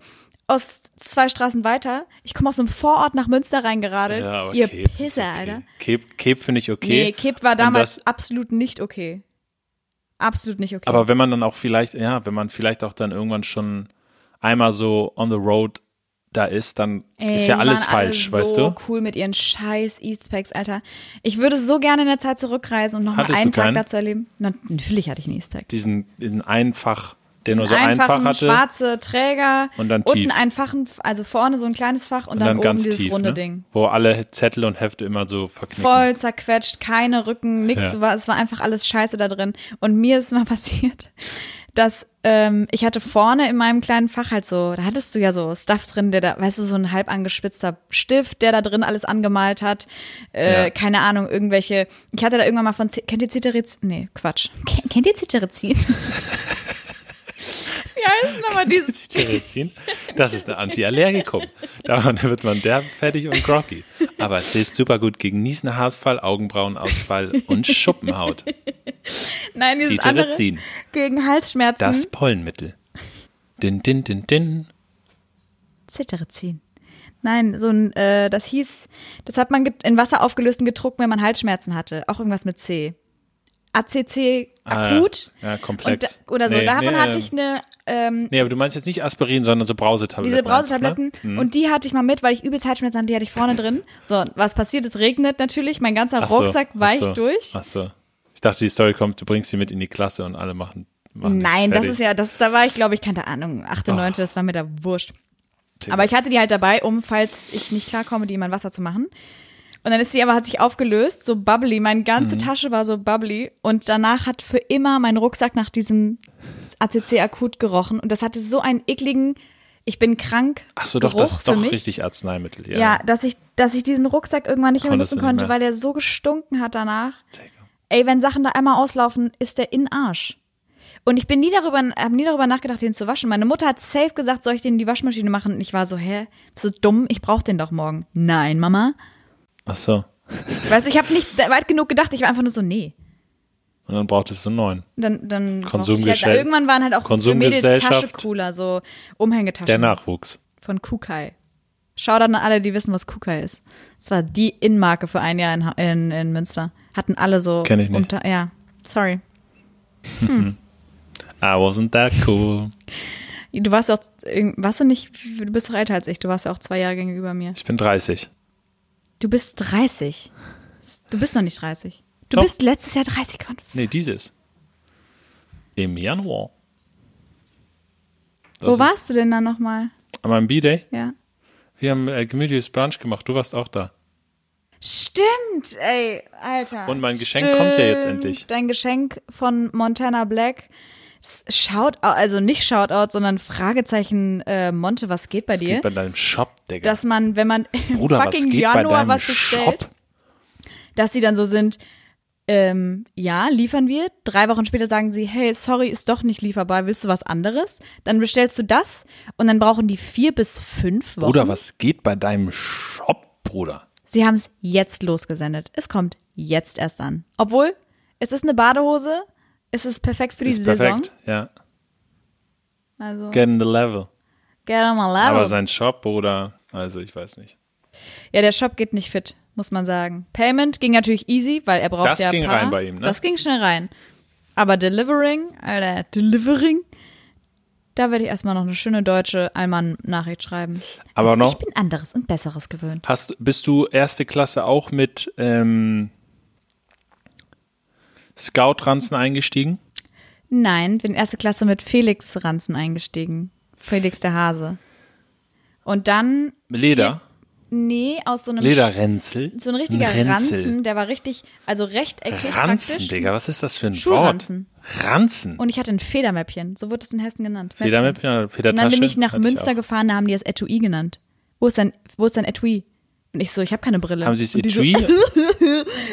S1: aus zwei Straßen weiter. Ich komme aus einem Vorort nach Münster reingeradelt.
S2: Ja, aber
S1: Ihr
S2: Cape
S1: Pisser,
S2: okay.
S1: Alter.
S2: Cape, Cape finde ich okay.
S1: Nee, Kipp war
S2: Und
S1: damals absolut nicht okay. Absolut nicht okay.
S2: Aber wenn man dann auch vielleicht, ja, wenn man vielleicht auch dann irgendwann schon einmal so on the road da ist, dann
S1: Ey,
S2: ist ja alles falsch,
S1: alle
S2: weißt
S1: so
S2: du?
S1: cool mit ihren scheiß Eastpacks, Alter. Ich würde so gerne in der Zeit zurückreisen und noch mal einen Tag
S2: keinen?
S1: dazu erleben. Na, natürlich hatte ich einen Eastpack.
S2: Diesen, diesen einfach, der nur so
S1: Diesen
S2: ein Fach
S1: einfachen,
S2: hatte
S1: schwarze Träger.
S2: Und dann
S1: Unten
S2: tief.
S1: ein Fachen, also vorne so ein kleines Fach und,
S2: und
S1: dann,
S2: dann
S1: oben
S2: ganz
S1: dieses
S2: tief,
S1: runde
S2: ne?
S1: Ding.
S2: wo alle Zettel und Hefte immer so verknicken.
S1: Voll zerquetscht, keine Rücken, nix.
S2: Ja.
S1: War, es war einfach alles scheiße da drin. Und mir ist mal passiert, dass ähm, ich hatte vorne in meinem kleinen Fach halt so, da hattest du ja so Stuff drin, der da, weißt du, so ein halb angespitzter Stift, der da drin alles angemalt hat. Äh,
S2: Ja.
S1: Keine Ahnung, irgendwelche. Ich hatte da irgendwann mal von, kennt ihr Cetirizin? Nee, Quatsch. Kennt, kennt ihr Cetirizin? Wie heißt nochmal dieses?
S2: Cetirizin, das ist ein Antiallergikum. Daran wird man derb, fertig und groggy. Aber es hilft super gut gegen Niesen, Haarausfall, Augenbrauenausfall und Schuppenhaut.
S1: Nein, dieses andere
S2: Cetirizin,
S1: gegen Halsschmerzen.
S2: das Pollenmittel. Din, din, din, din.
S1: Cetirizin. Nein, so ein, äh, das hieß, das hat man in Wasser aufgelöst und gedruckt, wenn man Halsschmerzen hatte. Auch irgendwas mit C. ACC
S2: Ah,
S1: akut.
S2: Ja, ja komplex.
S1: Und, oder so.
S2: Nee,
S1: Davon
S2: nee,
S1: hatte
S2: ähm,
S1: ich eine, ähm,
S2: Nee, aber du meinst jetzt nicht Aspirin, sondern so Brausetabletten.
S1: diese Brausetabletten.
S2: einfach, ne?
S1: Und die hatte ich mal mit, weil ich übelst Halsschmerzen hatte, die hatte ich vorne drin. So, was passiert? Es regnet natürlich. Mein ganzer
S2: Ach so,
S1: Rucksack
S2: ach
S1: weicht
S2: so,
S1: durch.
S2: Ach so. Ich dachte, die Story kommt, du bringst sie mit in die Klasse und alle machen. machen
S1: Nein, das ist ja, das, da war ich, glaube ich, keine Ahnung, achte,
S2: Ach.
S1: neunte, das war mir da wurscht. Aber ich hatte die halt dabei, um, falls ich nicht klarkomme, die in mein Wasser zu machen. Und dann ist sie aber, hat sich aufgelöst, so bubbly. Meine ganze
S2: Mhm.
S1: Tasche war so bubbly. Und danach hat für immer mein Rucksack nach diesem ACC akut gerochen. Und das hatte so einen ekligen, ich bin krank,
S2: Ach so, doch,
S1: Geruch
S2: das ist doch
S1: mich.
S2: richtig Arzneimittel. Ja,
S1: Ja, dass ich, dass ich diesen Rucksack irgendwann nicht mehr
S2: Konntest
S1: benutzen konnte,
S2: mehr.
S1: weil der so gestunken hat danach. Ey, wenn Sachen da einmal auslaufen, ist der in Arsch. Und ich bin nie darüber, habe nie darüber nachgedacht, den zu waschen. Meine Mutter hat safe gesagt, soll ich den in die Waschmaschine machen? Und ich war so, hä, bist du dumm? Ich brauch den doch morgen. Nein, Mama.
S2: Ach so.
S1: Weißt du, ich habe nicht weit genug gedacht. Ich war einfach nur so, nee.
S2: Und dann brauchtest du einen neuen.
S1: Dann, dann brauchte
S2: Konsumgesell-
S1: ich halt, irgendwann waren halt auch für Mädels
S2: Konsumgesellschaft.
S1: Taschencooler, so Umhängetaschen
S2: Der Nachwuchs.
S1: von Kukai. Shoutout an alle, die wissen, was Kukai ist. Das war die Innenmarke für ein Jahr in, in, in Münster. Hatten alle so.
S2: Kenn ich nicht.
S1: Unter, ja, sorry.
S2: I wasn't that cool.
S1: Du warst auch, warst du nicht, du bist doch älter als ich, du warst ja auch zwei Jahre gegenüber mir.
S2: Ich bin 30.
S1: Du bist 30. Du bist noch nicht 30. Du
S2: Doch.
S1: bist letztes Jahr 30 geworden.
S2: Nee, dieses. Im Januar.
S1: Wo
S2: Also,
S1: warst du denn dann nochmal?
S2: An meinem B-Day.
S1: Ja.
S2: Wir haben äh, gemütliches Brunch gemacht. Du warst auch da.
S1: Stimmt, ey, Alter.
S2: Und mein Geschenk kommt ja jetzt
S1: Stimmt.
S2: endlich.
S1: Dein Geschenk von Montana Black. Shoutout, also nicht Shoutout, sondern Fragezeichen äh, Monte, was geht bei
S2: Es
S1: dir?
S2: geht bei deinem Shop, Digga.
S1: dass man, wenn man im
S2: Bruder, was
S1: fucking
S2: bei
S1: Januar was bestellt,
S2: Shop?
S1: dass sie dann so sind, ähm, ja, liefern wir. Drei Wochen später sagen sie, hey, sorry, ist doch nicht lieferbar, willst du was anderes? Dann bestellst du das und dann brauchen die vier bis fünf Wochen.
S2: Bruder, was geht bei deinem Shop, Bruder?
S1: Sie haben es jetzt losgesendet. Es kommt jetzt erst an. Obwohl, es ist eine Badehose, es ist perfekt für die
S2: Ist
S1: Saison.
S2: perfekt. Ja.
S1: Also,
S2: Get in the level.
S1: get on my level.
S2: Aber sein Shop, Bruder, also ich weiß nicht.
S1: Ja, der Shop geht nicht fit, muss man sagen. Payment ging natürlich easy, weil er braucht
S2: Das
S1: ja
S2: ging
S1: Para.
S2: rein bei ihm, ne?
S1: Das ging schnell rein. Aber Delivering, Alter, Delivering, da werde ich erstmal noch eine schöne deutsche Allmann-Nachricht schreiben.
S2: Aber
S1: also
S2: noch-
S1: Ich bin anderes und Besseres gewöhnt.
S2: Hast, bist du erste Klasse auch mit ähm, Scout-Ranzen eingestiegen?
S1: Nein, bin erste Klasse mit Felix Ranzen eingestiegen. Felix der Hase. Und dann.
S2: Leder?
S1: Nee, aus so einem.
S2: Lederrenzel?
S1: So ein richtiger
S2: Renzel.
S1: Ranzen, der war richtig, also rechteckig
S2: Ranzen,
S1: praktisch.
S2: Digga, was ist das für ein
S1: Schulranzen.
S2: Wort? Ranzen.
S1: Und ich hatte ein Federmäppchen, so wird es in Hessen genannt. Mäppchen.
S2: Federmäppchen oder
S1: Und
S2: Federtasche?
S1: dann bin ich nach
S2: Hatte
S1: Münster
S2: auch.
S1: gefahren, da haben die das Etui genannt. Wo ist dein, wo ist dein Etui? Und ich so, ich habe keine Brille.
S2: Haben sie es
S1: Und die
S2: Etui?
S1: So,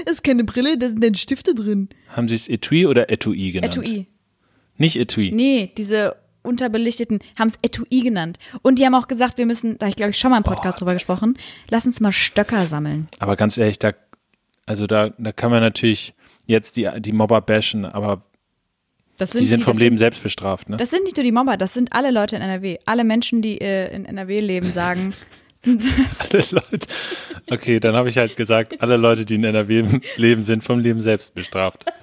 S1: ist keine Brille, da sind denn Stifte drin.
S2: haben sie es Etui oder Etui genannt?
S1: Etui.
S2: Nicht Etui.
S1: Nee, diese unterbelichteten haben es Etui genannt. Und die haben auch gesagt, wir müssen, da ich glaube ich schon mal im Podcast drüber gesprochen, lass uns mal Stöcker sammeln.
S2: Aber ganz ehrlich, da, also da, da kann man natürlich jetzt die, die Mobber bashen, aber
S1: Das sind
S2: die sind vom
S1: das
S2: Leben
S1: Sind,
S2: selbst bestraft, ne?
S1: das sind nicht nur die Mobber, das sind alle Leute in NRW. Alle Menschen, die äh, in NRW leben, sagen, sind das.
S2: Alle Leute. Okay, dann habe ich halt gesagt, alle Leute, die in NRW leben, sind vom Leben selbst bestraft.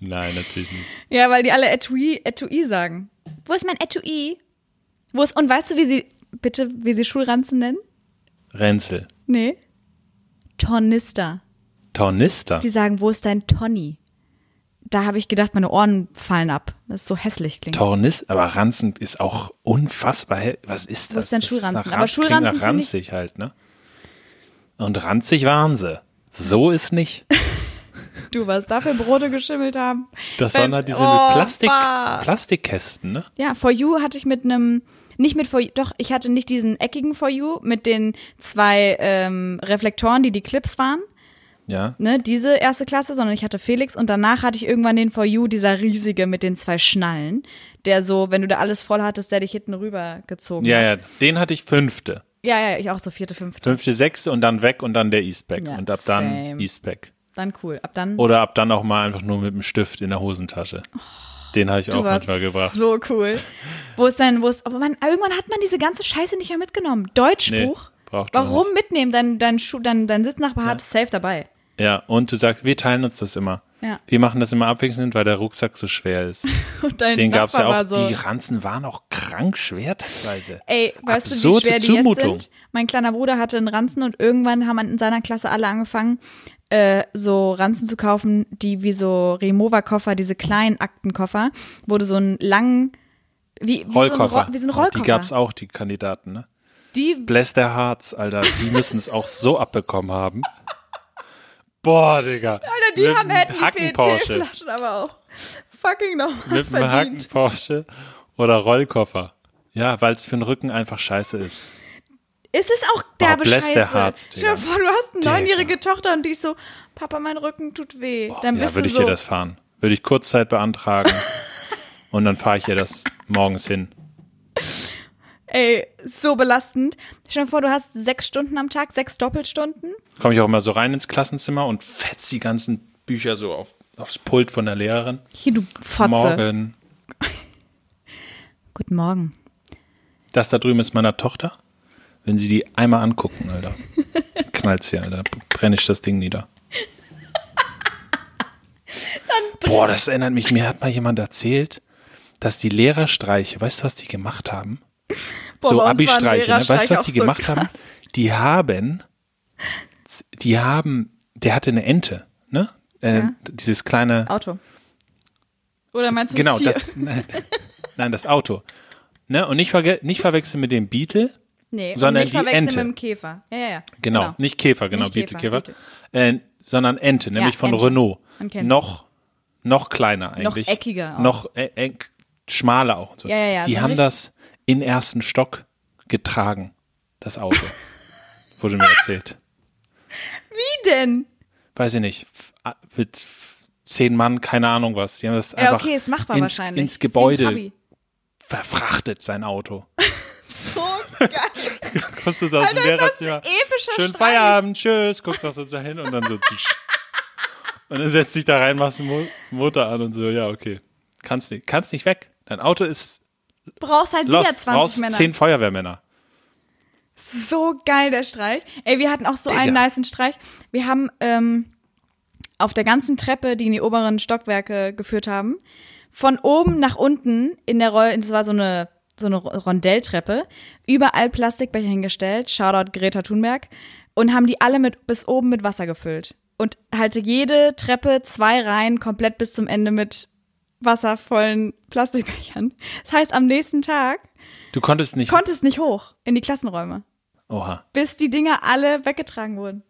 S2: Nein, natürlich nicht.
S1: Ja, weil die alle Etui, Etui sagen. Wo ist mein Etui? Wo ist, und weißt du, wie sie, bitte, wie sie Schulranzen nennen?
S2: Renzel.
S1: Nee. Tornister.
S2: Tornister.
S1: Die sagen, wo ist dein Tonni? Da habe ich gedacht, meine Ohren fallen ab. Das ist so hässlich klingt.
S2: Tornis, aber Ranzen ist auch unfassbar. hell. Was ist das?
S1: Wo ist denn
S2: Das
S1: Schulranzen?
S2: nach
S1: Aber
S2: Ranz- klingt
S1: Schulranzen
S2: nach
S1: finde ich-
S2: ranzig halt, ne? Und ranzig waren sie. So ist nicht.
S1: Du, was da für Brote geschimmelt haben.
S2: Das
S1: Wenn-
S2: waren halt diese
S1: oh,
S2: Plastik,
S1: bah.
S2: Plastikkästen, ne?
S1: Ja, For You hatte ich mit einem, nicht mit For You, doch, ich hatte nicht diesen eckigen For You mit den zwei ähm, Reflektoren, die die Clips waren,
S2: Ja.
S1: ne, diese erste Klasse, sondern ich hatte Felix und danach hatte ich irgendwann den For You, dieser riesige mit den zwei Schnallen, der so, wenn du da alles voll hattest, der dich hinten rüber gezogen
S2: Ja,
S1: hat.
S2: ja, den hatte ich fünfte.
S1: Ja, ja, ich auch so vierte, fünfte.
S2: Fünfte, sechste und dann weg und dann der Eastpack.
S1: Ja,
S2: und ab dann
S1: same. Dann cool. Ab dann.
S2: Oder ab dann auch mal einfach nur mit dem Stift in der Hosentasche. Den habe ich auch manchmal gebracht.
S1: so cool. Wo ist denn, wo ist, aber man, irgendwann hat man diese ganze Scheiße nicht mehr mitgenommen. Deutschbuch.
S2: Nee,
S1: Warum mitnehmen? Dein, dein, Schuh, dein, dein Sitznachbar hat es safe dabei.
S2: Ja, und du sagst, wir teilen uns das immer.
S1: Ja.
S2: Wir machen das immer abwechselnd, weil der Rucksack so schwer ist.
S1: Und dein
S2: Den gab's ja
S1: Nachbar
S2: auch.
S1: so,
S2: Die Ranzen waren auch krank schwer teilweise.
S1: Ey, weißt du, wie
S2: Absurde
S1: schwer die
S2: Zumutung.
S1: jetzt sind? Mein kleiner Bruder hatte einen Ranzen und irgendwann haben in seiner Klasse alle angefangen, äh, so Ranzen zu kaufen, die wie so Remover-Koffer, diese kleinen Aktenkoffer, du so einen langen, wie, wie
S2: Rollkoffer.
S1: So ein, wie so ein Rollkoffer.
S2: Die gab's auch, die Kandidaten, ne?
S1: Die,
S2: Bless their hearts, Alter. Die müssen es auch so abbekommen haben. Boah, Digga.
S1: Alter, die
S2: Mit
S1: haben hätten die
S2: Hacken-Porsche.
S1: PET-Flaschen aber auch fucking noch
S2: Mit einem Hacken. Porsche oder Rollkoffer. Ja, weil es für den Rücken einfach scheiße ist.
S1: Ist es auch derbe
S2: their
S1: Scheiße?
S2: hearts,
S1: Stell dir vor, du hast eine neunjährige Tochter und die ist so, Papa, mein Rücken tut weh. Dann
S2: Ja,
S1: bist
S2: würde
S1: du
S2: ich
S1: so,
S2: dir das fahren. Würde ich Kurzzeit beantragen und dann fahre ich ihr das morgens hin.
S1: ey, so belastend. Stell dir vor, du hast sechs Stunden am Tag, sechs Doppelstunden.
S2: Komme ich auch immer so rein ins Klassenzimmer und fetz die ganzen Bücher so auf, aufs Pult von der Lehrerin.
S1: Hier, du Fotze.
S2: Morgen.
S1: Guten Morgen.
S2: Das da drüben ist meiner Tochter. Wenn sie die einmal angucken, Alter, knallt sie, Alter, brenne ich das Ding nieder. Boah, das erinnert mich, mir hat mal jemand erzählt, dass die Lehrerstreiche, weißt du, was die gemacht haben?
S1: Boah,
S2: so Abi-Streiche, ne? weißt du, was die
S1: so
S2: gemacht haben?
S1: krass.
S2: Die haben, die haben, der hatte eine Ente, ne? Äh,
S1: Ja.
S2: Dieses kleine,
S1: Auto. Oder meinst du
S2: genau,
S1: das
S2: das,
S1: Tier?
S2: nein, nein, das Auto. Ne? Und nicht, verge nicht verwechseln mit dem Beetle,
S1: nee,
S2: sondern
S1: nicht
S2: die Ente.
S1: mit dem Käfer. Ja, ja, ja.
S2: Genau, nicht Käfer, genau,
S1: Nicht Käfer,
S2: Käfer, Äh, sondern Ente, nämlich von
S1: Ente.
S2: Renault. Noch, noch kleiner eigentlich.
S1: eckiger auch.
S2: Noch äh, äh, schmaler auch. So.
S1: Ja, ja, ja,
S2: Die
S1: so
S2: haben das in ersten Stock getragen, das Auto. Wurde mir erzählt.
S1: Wie denn?
S2: Weiß ich nicht. Mit zehn Mann, keine Ahnung was. Die haben das
S1: Ja,
S2: einfach
S1: okay, ist machbar
S2: ins,
S1: wahrscheinlich.
S2: ins Gebäude verfrachtet, sein Auto.
S1: Geil.
S2: Kommst du so aus dem
S1: Alter, das
S2: Lehrerzimmer. Schönen
S1: Streich.
S2: Feierabend, tschüss. Guckst du so dahin und dann so. Und dann setzt dich da rein, machst den Mo Motor an und so, ja, okay. Kannst nicht, kannst nicht weg. Dein Auto ist
S1: Brauchst halt wieder
S2: lost.
S1: 20
S2: Brauchst
S1: Männer.
S2: zehn Feuerwehrmänner.
S1: So geil, der Streich. Ey, wir hatten auch so
S2: Digga.
S1: einen niceen Streich. Wir haben ähm, auf der ganzen Treppe, die in die oberen Stockwerke geführt haben, von oben nach unten in der Roll, das war so eine so eine Rondelltreppe, überall Plastikbecher hingestellt, Shoutout Greta Thunberg, und haben die alle mit bis oben mit Wasser gefüllt. Und halt jede Treppe zwei Reihen komplett bis zum Ende mit wasservollen Plastikbechern. Das heißt, am nächsten Tag
S2: Du konntest nicht.
S1: konnte es nicht hoch in die Klassenräume
S2: Oha.
S1: bis die Dinger alle weggetragen wurden.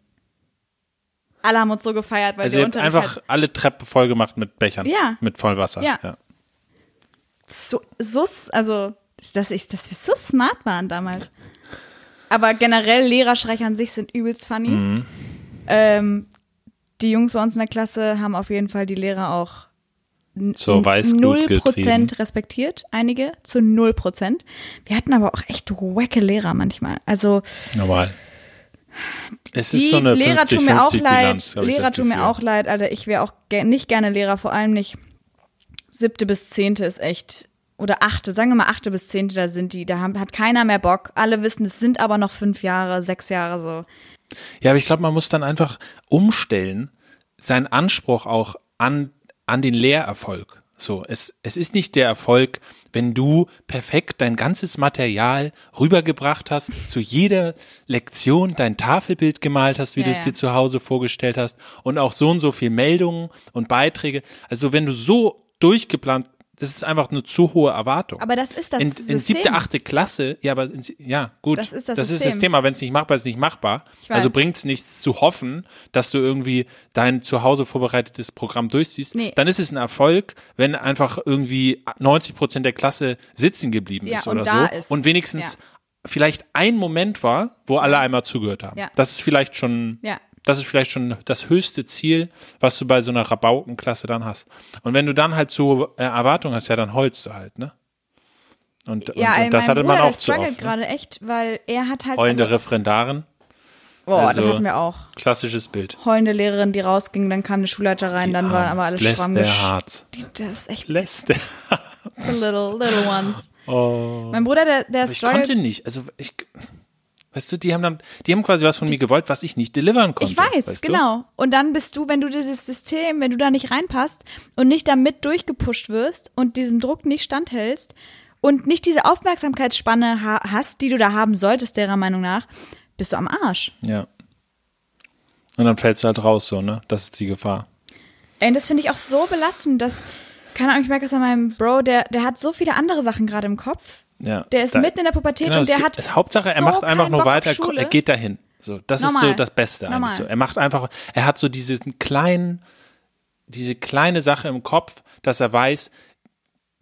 S1: Alle haben uns so gefeiert, weil
S2: Also
S1: der
S2: ihr habt einfach
S1: halt
S2: alle Treppen voll gemacht mit Bechern.
S1: Ja.
S2: Mit Vollwasser.
S1: Ja.
S2: ja.
S1: so, so also dass ich, dass wir so smart waren damals. Aber generell Lehrerstreiche an sich sind übelst funny.
S2: Mhm.
S1: Ähm, die Jungs bei uns in der Klasse haben auf jeden Fall die Lehrer auch
S2: Zur Weißglut
S1: null
S2: getrieben.
S1: Prozent respektiert, einige zu null Prozent. Wir hatten aber auch echt wacke Lehrer manchmal. Also
S2: Normal. Es
S1: Die
S2: ist so eine
S1: Lehrer
S2: 50,
S1: tun mir auch
S2: 50
S1: leid.
S2: Bilanz, ich
S1: Lehrer tun mir auch leid, Alter. Ich wäre auch ge nicht gerne Lehrer, vor allem nicht. Siebte bis zehnte ist echt, oder achte, sagen wir mal achte bis zehnte, da sind die, da haben, hat keiner mehr Bock. Alle wissen, es sind aber noch fünf Jahre, sechs Jahre so.
S2: Ja, aber ich glaube, man muss dann einfach umstellen, seinen Anspruch auch an, an den Lehrerfolg. So, es, es ist nicht der Erfolg, wenn du perfekt dein ganzes Material rübergebracht hast, zu jeder Lektion dein Tafelbild gemalt hast, wie
S1: Ja,
S2: du es
S1: ja.
S2: dir zu Hause vorgestellt hast und auch so und so viel Meldungen und Beiträge. Also wenn du so durchgeplant, das ist einfach eine zu hohe Erwartung.
S1: Aber das ist das
S2: in, in
S1: System.
S2: siebte, achte Klasse, ja, aber in, ja, gut.
S1: Das ist das
S2: das
S1: System.
S2: ist das Thema. Wenn es nicht machbar ist, nicht machbar. Also bringt es nichts zu hoffen, dass du irgendwie dein zu Hause vorbereitetes Programm durchziehst.
S1: Nee.
S2: Dann ist es ein Erfolg, wenn einfach irgendwie 90 Prozent der Klasse sitzen geblieben
S1: Ja,
S2: ist
S1: und
S2: oder so.
S1: ist.
S2: Und wenigstens
S1: Ja.
S2: vielleicht ein Moment war, wo alle einmal zugehört haben.
S1: Ja.
S2: Das ist vielleicht schon,
S1: Ja.
S2: Das ist vielleicht schon das höchste Ziel, was du bei so einer Rabaukenklasse dann hast. Und wenn du dann halt so äh, Erwartungen hast, ja, dann heulst du halt, ne? Und,
S1: Ja,
S2: und, und das hatte
S1: Bruder,
S2: man auch zu oft. Ne?
S1: gerade echt, weil er hat halt,
S2: Heulende
S1: also,
S2: Referendarin,
S1: boah, das
S2: also-
S1: hatten wir auch.
S2: klassisches Bild.
S1: Heulende Lehrerin, die rausging, dann kam der Schulleiter rein, dann waren aber alle
S2: Lässt
S1: stramm
S2: der Harz.
S1: Die- Das ist echt
S2: Lässt der
S1: the little, little ones.
S2: Oh.
S1: Mein Bruder, der, der
S2: Ich konnte nicht. Also ich, weißt du, die haben dann, die haben quasi was von mir gewollt, was ich nicht delivern konnte.
S1: Ich weiß,
S2: weißt
S1: genau. Und dann bist du, wenn du dieses System, wenn du da nicht reinpasst und nicht damit durchgepusht wirst und diesem Druck nicht standhältst und nicht diese Aufmerksamkeitsspanne ha hast, die du da haben solltest, derer Meinung nach, bist du am Arsch.
S2: Du? Ja. Und dann fällst du halt raus, so, ne? Das ist die Gefahr.
S1: Ey, und das finde ich auch so belastend, dass, keine Ahnung, ich merke das an meinem Bro, der, der hat so viele andere Sachen gerade im Kopf.
S2: Ja.
S1: Der ist
S2: Da-
S1: mitten in der Pubertät
S2: Genau,
S1: und der
S2: gibt-
S1: hat.
S2: Hauptsache, er
S1: so
S2: macht einfach nur
S1: Bock
S2: weiter, er geht dahin. So, das ist
S1: Normal.
S2: so das Beste
S1: Normal.
S2: eigentlich. So, er macht einfach, er hat so diesen kleinen, diese kleine Sache im Kopf, dass er weiß,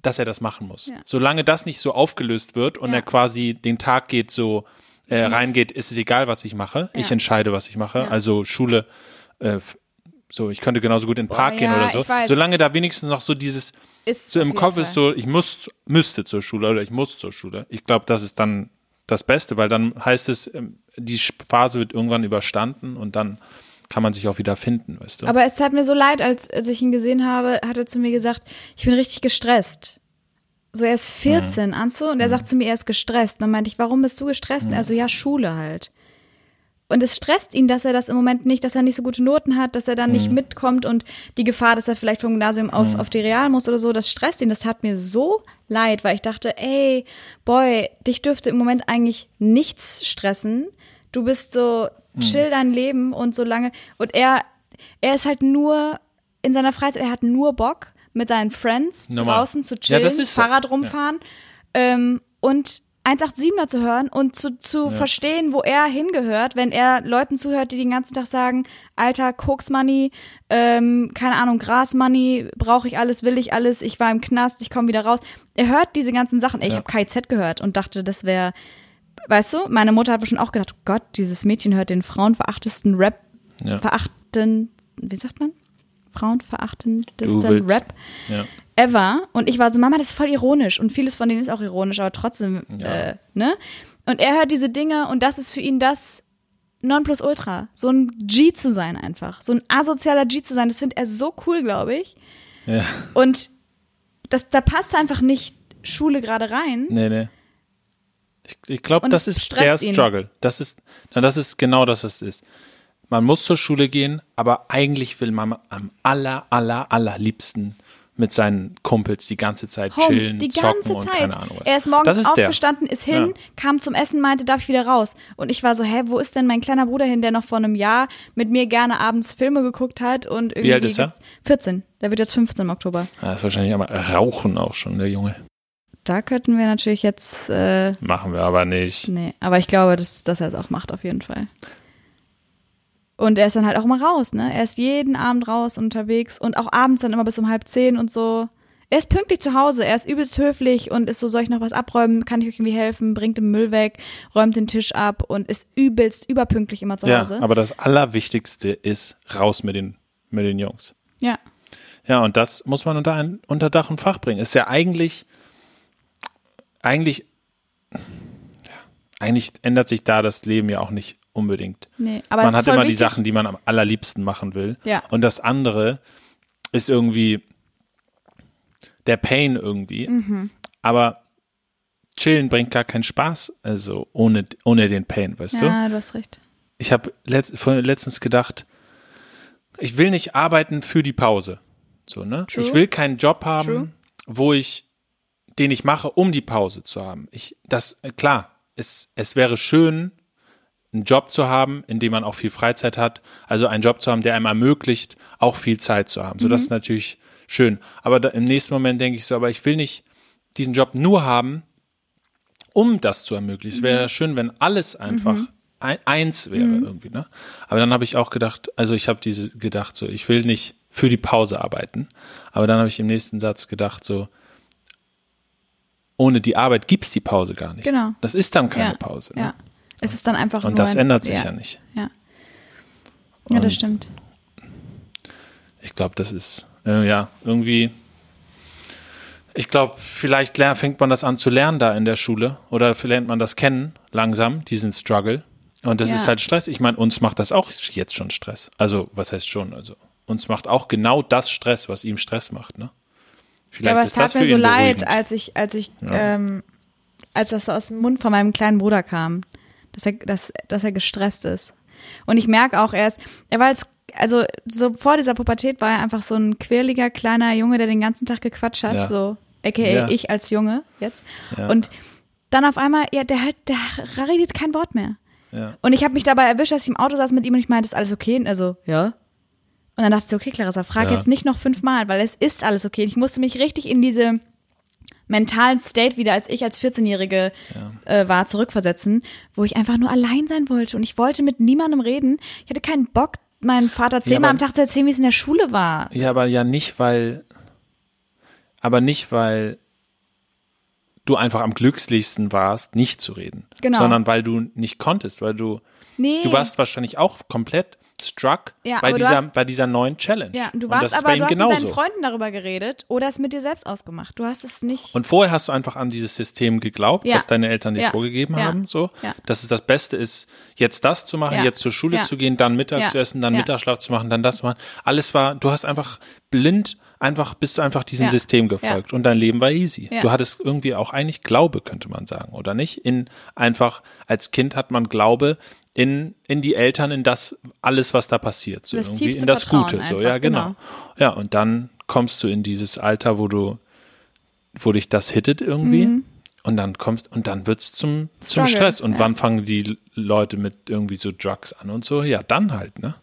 S2: dass er das machen muss.
S1: Ja.
S2: Solange das nicht so aufgelöst wird und
S1: Ja.
S2: er quasi den Tag geht so äh, reingeht, ist es egal, was ich mache. Ich
S1: Ja.
S2: entscheide, was ich mache. Also Schule äh, so, ich könnte genauso gut in den Park
S1: Boah,
S2: gehen
S1: ja,
S2: oder so. Solange da wenigstens noch so dieses,
S1: Ist
S2: so im Kopf
S1: Fall.
S2: ist so, ich muss, müsste zur Schule oder ich muss zur Schule. Ich glaube, das ist dann das Beste, weil dann heißt es, ähm, die Phase wird irgendwann überstanden und dann kann man sich auch wieder finden, weißt du?
S1: Aber es tat mir so leid, als, als ich ihn gesehen habe, hat er zu mir gesagt, ich bin richtig gestresst. So, er ist 14,
S2: Mhm.
S1: Anso, und er sagt zu mir, er ist gestresst. Und dann meinte ich, warum bist du gestresst? Und er so, ja, Schule halt. Und es stresst ihn, dass er das im Moment nicht, dass er nicht so gute Noten hat, dass er dann
S2: Mhm.
S1: nicht mitkommt und die Gefahr, dass er vielleicht vom Gymnasium auf, auf die Real muss oder so, das stresst ihn. Das tat mir so leid, weil ich dachte, ey, boy, dich dürfte im Moment eigentlich nichts stressen. Du bist so,
S2: Mhm.
S1: chill dein Leben und so lange. Und er, er ist halt nur in seiner Freizeit, er hat nur Bock mit seinen Friends
S2: Normal.
S1: draußen zu
S2: Ja,
S1: chillen,
S2: so.
S1: Fahrrad rumfahren ähm, und 187er zu hören und zu, zu verstehen, wo er hingehört, wenn er Leuten zuhört, die den ganzen Tag sagen, Alter, Koks Money, ähm, keine Ahnung, Gras Money, brauche ich alles, will ich alles, ich war im Knast, ich komme wieder raus. Er hört diese ganzen Sachen. Ey, Ich
S2: Ja.
S1: habe KZ gehört und dachte, das wäre, weißt du, meine Mutter hat bestimmt auch gedacht, oh Gott, dieses Mädchen hört den frauenverachtesten Rap,
S2: Ja.
S1: verachten, wie sagt man? Frauenverachtendesten Rap
S2: ja.
S1: ever. Und ich war so, Mama, das ist voll ironisch. Und vieles von denen ist auch ironisch, aber trotzdem,
S2: Ja.
S1: äh, ne? Und er hört diese Dinge und das ist für ihn das Nonplusultra. So ein G zu sein einfach. So ein asozialer G zu sein, das findet er so cool, glaube ich.
S2: ja.
S1: Und das, da passt einfach nicht Schule gerade rein.
S2: Nee, nee. Ich, ich glaube, das
S1: es
S2: ist der
S1: ihn.
S2: Struggle. Das ist, na, das ist genau das, was es ist. Man muss zur Schule gehen, aber eigentlich will man am aller, aller, allerliebsten mit seinen Kumpels die ganze Zeit
S1: Holmes,
S2: chillen,
S1: die
S2: zocken
S1: ganze
S2: und
S1: Zeit.
S2: keine Ahnung was.
S1: Er ist morgens
S2: ist der.
S1: aufgestanden, ist hin,
S2: Ja.
S1: kam zum Essen, meinte, darf ich wieder raus? Und ich war so, hä, wo ist denn mein kleiner Bruder hin, der noch vor einem Jahr mit mir gerne abends Filme geguckt hat und irgendwie.
S2: alt ist er?
S1: 14. Der wird jetzt 15 im Oktober.
S2: Ja, ist wahrscheinlich aber Rauchen auch schon, der Junge.
S1: Da könnten wir natürlich jetzt, äh,
S2: Machen wir aber nicht.
S1: nee, aber ich glaube, dass, dass er es auch macht, auf jeden Fall. Und er ist dann halt auch immer raus, ne? Er ist jeden Abend raus unterwegs und auch abends dann immer bis um halb zehn und so. Er ist pünktlich zu Hause, er ist übelst höflich und ist so, soll ich noch was abräumen, kann ich euch irgendwie helfen, bringt den Müll weg, räumt den Tisch ab und ist übelst überpünktlich immer zu
S2: Ja,
S1: Hause.
S2: aber das Allerwichtigste ist raus mit den, mit den Jungs.
S1: ja.
S2: Ja, und das muss man unter, ein, unter Dach und Fach bringen. Ist ja eigentlich, eigentlich, ja, eigentlich ändert sich da das Leben ja auch nicht unbedingt.
S1: Nee, aber
S2: man hat immer die
S1: wichtig.
S2: Sachen, die man am allerliebsten machen will.
S1: Ja.
S2: Und das andere ist irgendwie der Pain irgendwie.
S1: Mhm.
S2: Aber chillen bringt gar keinen Spaß, also ohne, ohne den Pain, weißt du?
S1: Ja, du hast recht.
S2: ich habe letzt, letztens gedacht, ich will nicht arbeiten für die Pause. So, ne?
S1: True.
S2: Ich will keinen Job haben,
S1: True.
S2: wo ich, den ich mache, um die Pause zu haben. Ich, das, klar, es, es wäre schön, einen Job zu haben, in dem man auch viel Freizeit hat. Also einen Job zu haben, der einem ermöglicht, auch viel Zeit zu haben. So, das ist natürlich schön. Aber da, im nächsten Moment denke ich so, aber ich will nicht diesen Job nur haben, um das zu ermöglichen. Es wäre schön, wenn alles einfach ein, eins wäre irgendwie, ne? Aber dann habe ich auch gedacht, also ich habe diese gedacht, so, ich will nicht für die Pause arbeiten. Aber dann habe ich im nächsten Satz gedacht, so, ohne die Arbeit gibt's die Pause gar nicht.
S1: Genau.
S2: Das ist dann keine
S1: ja.
S2: Pause. Ne?
S1: Ja. Es ist dann einfach
S2: Und das
S1: ein-
S2: ändert sich ja,
S1: ja
S2: nicht.
S1: Ja. Ja, das stimmt.
S2: Ich glaube, das ist, äh, ja, irgendwie. Ich glaube, vielleicht fängt man das an zu lernen da in der Schule oder lernt man das kennen, langsam, diesen Struggle. Und das
S1: Ja.
S2: ist halt Stress. Ich meine, uns macht das auch jetzt schon Stress. Also, was heißt schon? Also, uns macht auch genau das Stress, was ihm Stress macht, ne? Vielleicht
S1: Ja, aber es tat mir so leid, als ich, als ich,
S2: Ja.
S1: ähm, als das aus dem Mund von meinem kleinen Bruder kam, dass er, dass, dass er gestresst ist. Und ich merke auch, er ist, er war als, also so vor dieser Pubertät war er einfach so ein quirliger kleiner Junge, der den ganzen Tag gequatscht hat,
S2: Ja.
S1: so, aka
S2: Ja.
S1: ich als Junge jetzt.
S2: Ja.
S1: Und dann auf einmal, ja, der halt, der redet kein Wort mehr.
S2: Ja.
S1: Und ich habe mich dabei erwischt, dass ich im Auto saß mit ihm und ich meinte, ist alles okay? Und er so, ja. Und dann dachte ich, so, okay, Clarissa, frag
S2: Ja.
S1: jetzt nicht noch fünfmal, weil es ist alles okay. Ich musste mich richtig in diese mentalen State wieder, als ich als 14-Jährige äh, war, zurückversetzen, wo ich einfach nur allein sein wollte und ich wollte mit niemandem reden. Ich hatte keinen Bock, meinem Vater zehnmal
S2: aber-
S1: am Tag zu erzählen, wie es in der Schule war.
S2: Ja, aber ja nicht, weil, aber nicht, weil du einfach am glücklichsten warst, nicht zu reden.
S1: Genau.
S2: Sondern weil du nicht konntest, weil du,
S1: Nee.
S2: Du warst wahrscheinlich auch komplett struck
S1: Ja,
S2: bei, dieser,
S1: hast-
S2: bei dieser neuen Challenge.
S1: Ja, du warst aber, du hast mit
S2: genauso.
S1: deinen Freunden darüber geredet oder es mit dir selbst ausgemacht. Du hast es nicht.
S2: Und vorher hast du einfach an dieses System geglaubt,
S1: Ja.
S2: was deine Eltern dir
S1: Ja.
S2: vorgegeben haben, so, dass es das Beste ist, jetzt das zu machen, jetzt zur Schule zu gehen, dann Mittag zu essen, dann. Mittagsschlaf zu machen, dann das zu machen. Alles war, du hast einfach blind, einfach bist du einfach diesem. System gefolgt und dein Leben war easy. Du hattest irgendwie auch eigentlich Glaube, könnte man sagen, oder nicht? In einfach als Kind hat man Glaube in, in die Eltern, in das alles, was da passiert, so
S1: Das
S2: irgendwie in das
S1: Vertrauen
S2: Gute, so
S1: einfach,
S2: ja genau.
S1: genau.
S2: Ja und dann kommst du in dieses Alter, wo du wo dich das hittet irgendwie. Und dann kommst, und dann wird's zum, zum
S1: Mhm.
S2: Stress. Und
S1: ja.
S2: wann fangen die Leute mit irgendwie so Drugs an und so? Ja, dann halt, ne?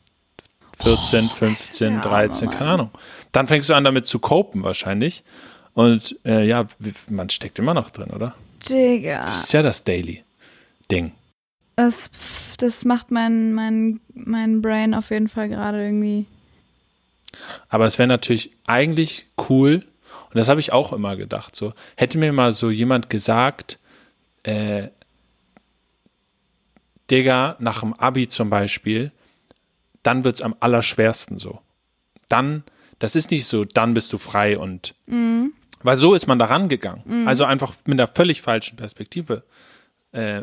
S2: 14, 15,
S1: der
S2: 13,
S1: arme
S2: keine Ahnung. Dann fängst du an, damit zu copen wahrscheinlich. Und äh, ja, man steckt immer noch drin, oder?
S1: Digga.
S2: Das ist ja das Daily-Ding.
S1: Das, das macht mein, mein, mein Brain auf jeden Fall gerade irgendwie.
S2: Aber es wäre natürlich eigentlich cool, und das habe ich auch immer gedacht, so, hätte mir mal so jemand gesagt, äh, Digga, nach dem Abi zum Beispiel, dann wird's am allerschwersten so. Dann, das ist nicht so, dann bist du frei und weil so ist man da rangegangen. Also einfach mit einer völlig falschen Perspektive. Äh,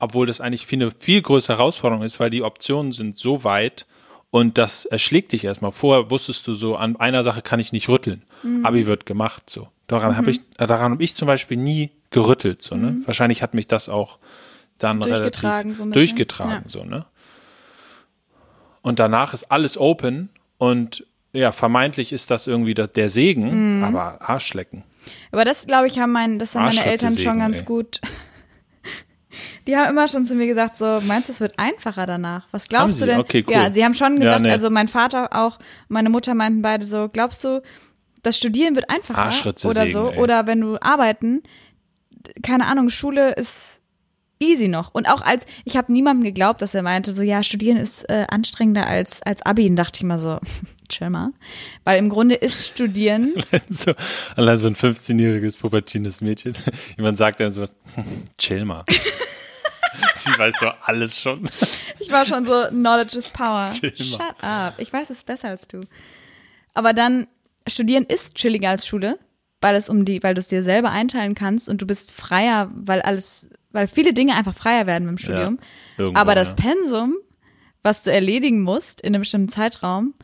S2: obwohl das eigentlich viel, eine viel größere Herausforderung ist, weil die Optionen sind so weit und das erschlägt dich erstmal. Vorher wusstest du so, an einer Sache kann ich nicht rütteln. Abi wird gemacht so. Daran habe ich, äh, daran habe ich zum Beispiel nie gerüttelt so. Ne? Wahrscheinlich hat mich das auch dann
S1: Durchgetragen
S2: relativ
S1: so bisschen.
S2: durchgetragen
S1: Ja.
S2: so ne. Und danach ist alles open und ja, vermeintlich ist das irgendwie der, Segen,
S1: Mhm.
S2: aber Arschlecken.
S1: Aber das, glaube ich, haben mein, das haben meine Eltern schon
S2: Segen,
S1: ganz
S2: ey. gut.
S1: Die haben immer schon zu mir gesagt, so, meinst du, es wird einfacher danach? Was glaubst du denn?
S2: Okay, cool.
S1: Ja, sie haben schon
S2: Ja,
S1: gesagt,
S2: nee.
S1: also mein Vater auch, meine Mutter meinten beide so, glaubst du, das Studieren wird einfacher oder
S2: Segen,
S1: so?
S2: ey.
S1: Oder wenn du arbeiten, keine Ahnung, Schule ist easy noch. Und auch als, ich habe niemandem geglaubt, dass er meinte, so, ja, Studieren ist äh, anstrengender als, als Abi. Und dachte ich mal so, chill mal. Weil im Grunde ist Studieren
S2: so, allein so ein 15-jähriges pubertines Mädchen. Jemand sagt dann sowas, chill mal. Sie weiß doch alles schon.
S1: Ich war schon so, Knowledge is Power. Shut up. Ich weiß es besser als du. Aber dann, Studieren ist chilliger als Schule, weil es um die, weil du es dir selber einteilen kannst und du bist freier, weil alles, weil viele Dinge einfach freier werden dem Studium.
S2: irgendwo,
S1: Aber das
S2: ja.
S1: Pensum, was du erledigen musst in einem bestimmten Zeitraum,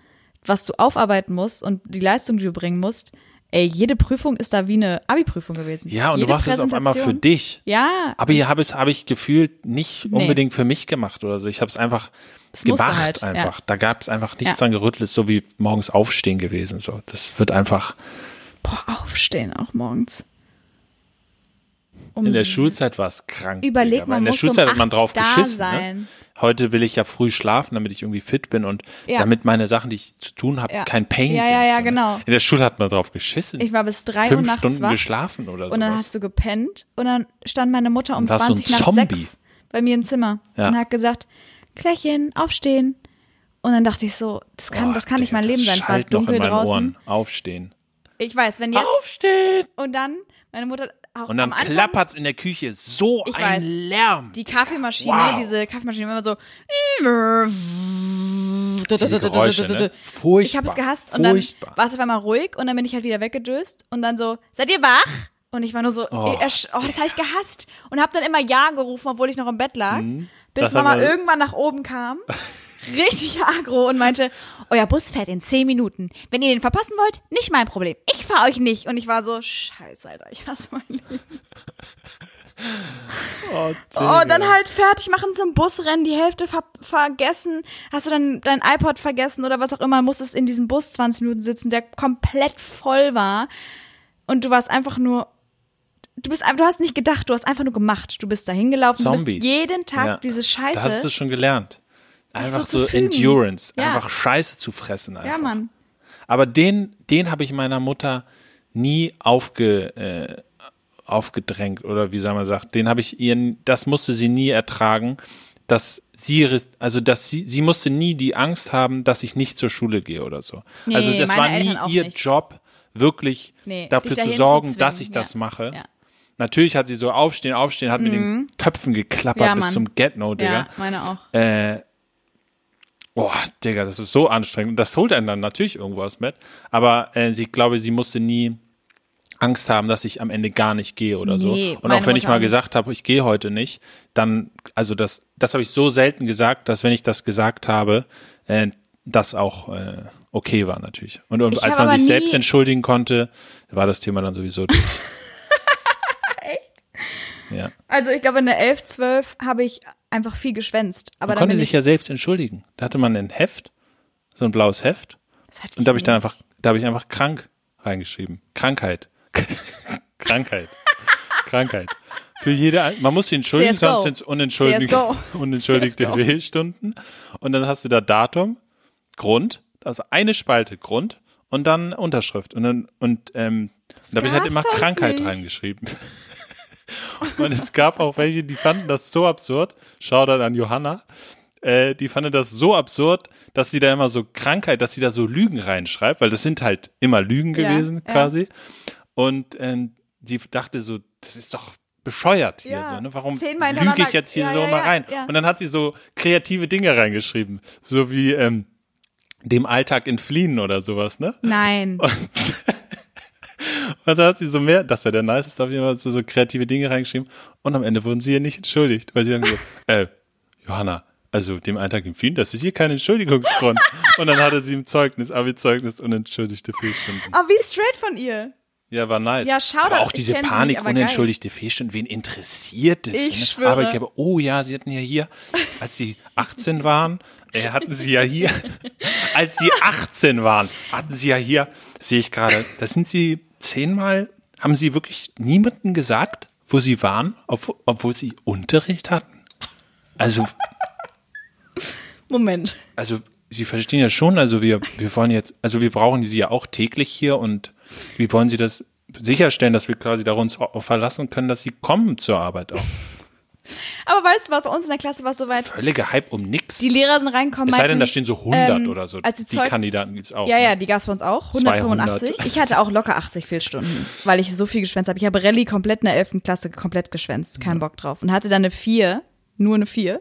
S1: was du aufarbeiten musst und die Leistung, die du bringen musst, ey, jede Prüfung ist da wie eine Abi-Prüfung gewesen.
S2: Ja, und
S1: jede
S2: du machst es auf einmal für dich.
S1: Ja.
S2: Aber hier
S1: das-
S2: habe ich, habe ich gefühlt nicht
S1: Nee.
S2: unbedingt für mich gemacht oder so. Ich habe es einfach
S1: Es musste
S2: gemacht
S1: halt, ja.
S2: einfach. Da gab es einfach nichts
S1: Ja.
S2: gerüttelt, ist so wie morgens aufstehen gewesen. So, das wird einfach
S1: Boah, aufstehen auch morgens. Um
S2: in der Schulzeit war es krank.
S1: Überleg mal,
S2: in der
S1: du um
S2: Schulzeit hat man drauf geschissen. Ne? Heute will ich ja früh schlafen, damit ich irgendwie fit bin und
S1: Ja.
S2: damit meine Sachen, die ich zu tun habe,
S1: Ja.
S2: kein Pain
S1: Ja,
S2: sind.
S1: ja, ja,
S2: so, ne?
S1: genau.
S2: In der Schule hat man drauf geschissen.
S1: Ich war bis drei Uhr
S2: Fünf
S1: nachts
S2: Stunden
S1: wach.
S2: geschlafen oder so.
S1: Und dann hast du gepennt und dann stand meine Mutter um
S2: Und warst so ein
S1: 20 nach
S2: Zombie.
S1: 6 bei mir im Zimmer
S2: Ja.
S1: und hat gesagt, Klärchen, aufstehen. Und dann dachte ich so, das kann, das kann nicht mein Leben sein. Es war dunkel
S2: noch in meinen
S1: draußen.
S2: Ohren. Aufstehen.
S1: Ich weiß, wenn jetzt
S2: Aufstehen!
S1: und dann meine Mutter auch
S2: Und dann
S1: Anfang
S2: klappert's in der Küche so
S1: Ich
S2: ein
S1: weiß.
S2: Lärm.
S1: die Kaffeemaschine,
S2: Wow.
S1: diese Kaffeemaschine immer so
S2: Diese Geräusche, ne? Furchtbar.
S1: Ich habe es gehasst und dann war es auf einmal ruhig und dann bin ich halt wieder weggedöst und dann so, seid ihr wach? Und ich war nur so,
S2: Oh.
S1: oh, das habe ich gehasst und habe dann immer Ja gerufen, obwohl ich noch im Bett lag, bis
S2: Mhm. Das
S1: Mama irgendwann nach oben kam, richtig agro und meinte, euer Bus fährt in zehn Minuten. Wenn ihr den verpassen wollt, nicht mein Problem. Ich fahre euch nicht. Und ich war so, scheiße, Alter, ich hasse mein Leben.
S2: Oh,
S1: Oh, dann halt fertig machen zum Busrennen, die Hälfte ver vergessen. Hast du dann dein iPod vergessen oder was auch immer, musstest in diesem Bus 20 Minuten sitzen, der komplett voll war. Und du warst einfach nur, du bist du hast nicht gedacht, du hast einfach nur gemacht. Du bist da hingelaufen, du bist jeden Tag
S2: Ja.
S1: diese Scheiße.
S2: Da hast du schon gelernt. Einfach
S1: so
S2: so. Endurance.
S1: Ja.
S2: Einfach Scheiße zu fressen. Einfach.
S1: ja, Mann.
S2: Aber den, den habe ich meiner Mutter nie aufge, äh, aufgedrängt oder wie soll man sagt, den habe ich ihr, das musste sie nie ertragen, dass sie, also dass sie, sie musste nie die Angst haben, dass ich nicht zur Schule gehe oder so.
S1: Nee,
S2: also das war nie ihr
S1: nicht.
S2: Job, wirklich
S1: Nee,
S2: dafür zu sorgen,
S1: zu
S2: dass ich das
S1: ja.
S2: mache.
S1: Ja.
S2: natürlich hat sie so aufstehen, aufstehen, hat mit den Köpfen geklappert
S1: Mhm. Ja,
S2: bis zum Get-No, Digga.
S1: Ja, meine auch.
S2: Äh, boah, Digga, das ist so anstrengend. Und das holt einen dann natürlich irgendwas mit. Aber äh, sie, ich glaube, sie musste nie Angst haben, dass ich am Ende gar nicht gehe oder so.
S1: Nee,
S2: Und
S1: meine
S2: auch wenn ich
S1: Mutter
S2: mal
S1: auch nicht.
S2: gesagt habe, ich gehe heute nicht, dann, also das, das habe ich so selten gesagt, dass wenn ich das gesagt habe, äh, das auch äh, okay war natürlich. Und, und
S1: Ich
S2: als man sich selbst entschuldigen konnte, war das Thema dann sowieso durch.
S1: Echt?
S2: Ja.
S1: Also ich glaube, in der 11, 12 habe ich einfach viel geschwänzt. Aber
S2: Man konnte sich
S1: ich,
S2: ja selbst entschuldigen. Da hatte man ein Heft, so ein blaues Heft. Und da habe ich dann einfach, da habe ich einfach krank reingeschrieben. Krankheit. Krankheit. Krankheit. Für jede, man muss die entschuldigen,
S1: CSGO.
S2: sonst sind es unentschuldigte, unentschuldigte. Fehlstunden. Und dann hast du da Datum, Grund, also eine Spalte Grund und dann Unterschrift. Und dann, und, ähm, da habe ich halt immer Krankheit
S1: nicht.
S2: reingeschrieben. Und es gab auch welche, die fanden das so absurd. Shoutout an Johanna. Äh, die fanden das so absurd, dass sie da immer so Krankheit, dass sie da so Lügen reinschreibt, weil das sind halt immer Lügen
S1: Ja,
S2: gewesen
S1: ja.
S2: quasi. Und ähm, die dachte so, das ist doch bescheuert hier
S1: Ja,
S2: so, ne? Warum lüge ich jetzt hier
S1: Ja,
S2: so
S1: ja,
S2: mal
S1: ja,
S2: rein?
S1: ja.
S2: Und dann hat sie so kreative Dinge reingeschrieben, so wie ähm, dem Alltag entfliehen oder sowas, ne?
S1: Nein.
S2: Und da hat sie so mehr, das wäre der niceste auf jeden Fall, so, so kreative Dinge reingeschrieben. Und am Ende wurden sie ihr nicht entschuldigt, weil sie dann so, äh, Johanna, also dem Alltag empfehlen, das ist hier kein Entschuldigungsgrund. Und dann hatte sie im Zeugnis, Abi-Zeugnis unentschuldigte Fehlstunden.
S1: Aber Oh, wie straight von ihr.
S2: Ja, war nice.
S1: Ja, Shoutout,
S2: aber auch
S1: ich
S2: diese Panik,
S1: nicht, aber
S2: unentschuldigte Fehlstunden, wen interessiert das?
S1: Ich
S2: ne?
S1: schwöre.
S2: Arbeitgeber, oh ja, sie hatten ja hier, als sie 18 waren, äh, hatten sie ja hier, als sie 18 waren, hatten sie ja hier, sehe ich gerade, da sind sie zehnmal, haben sie wirklich niemanden gesagt, wo sie waren, ob, obwohl sie Unterricht hatten? Also,
S1: Moment.
S2: also Sie verstehen ja schon, also wir, wir wollen jetzt, also wir brauchen sie ja auch täglich hier und wie wollen Sie das sicherstellen, dass wir quasi darauf verlassen können, dass Sie kommen zur Arbeit auch?
S1: Aber weißt du was, bei uns in der Klasse war es soweit,
S2: Völliger Hype um nix.
S1: die Lehrer sind reingekommen,
S2: es sei denn, da stehen so 100
S1: ähm,
S2: oder so.
S1: als die Zeug-
S2: Kandidaten gibt's auch.
S1: Ja,
S2: ne?
S1: ja, die gab es bei uns auch. 185. Ich hatte auch locker 80 Fehlstunden, weil ich so viel geschwänzt habe. Ich habe Rallye komplett in der 11. Klasse komplett geschwänzt. Keinen Bock drauf. Und hatte dann eine 4, nur eine 4.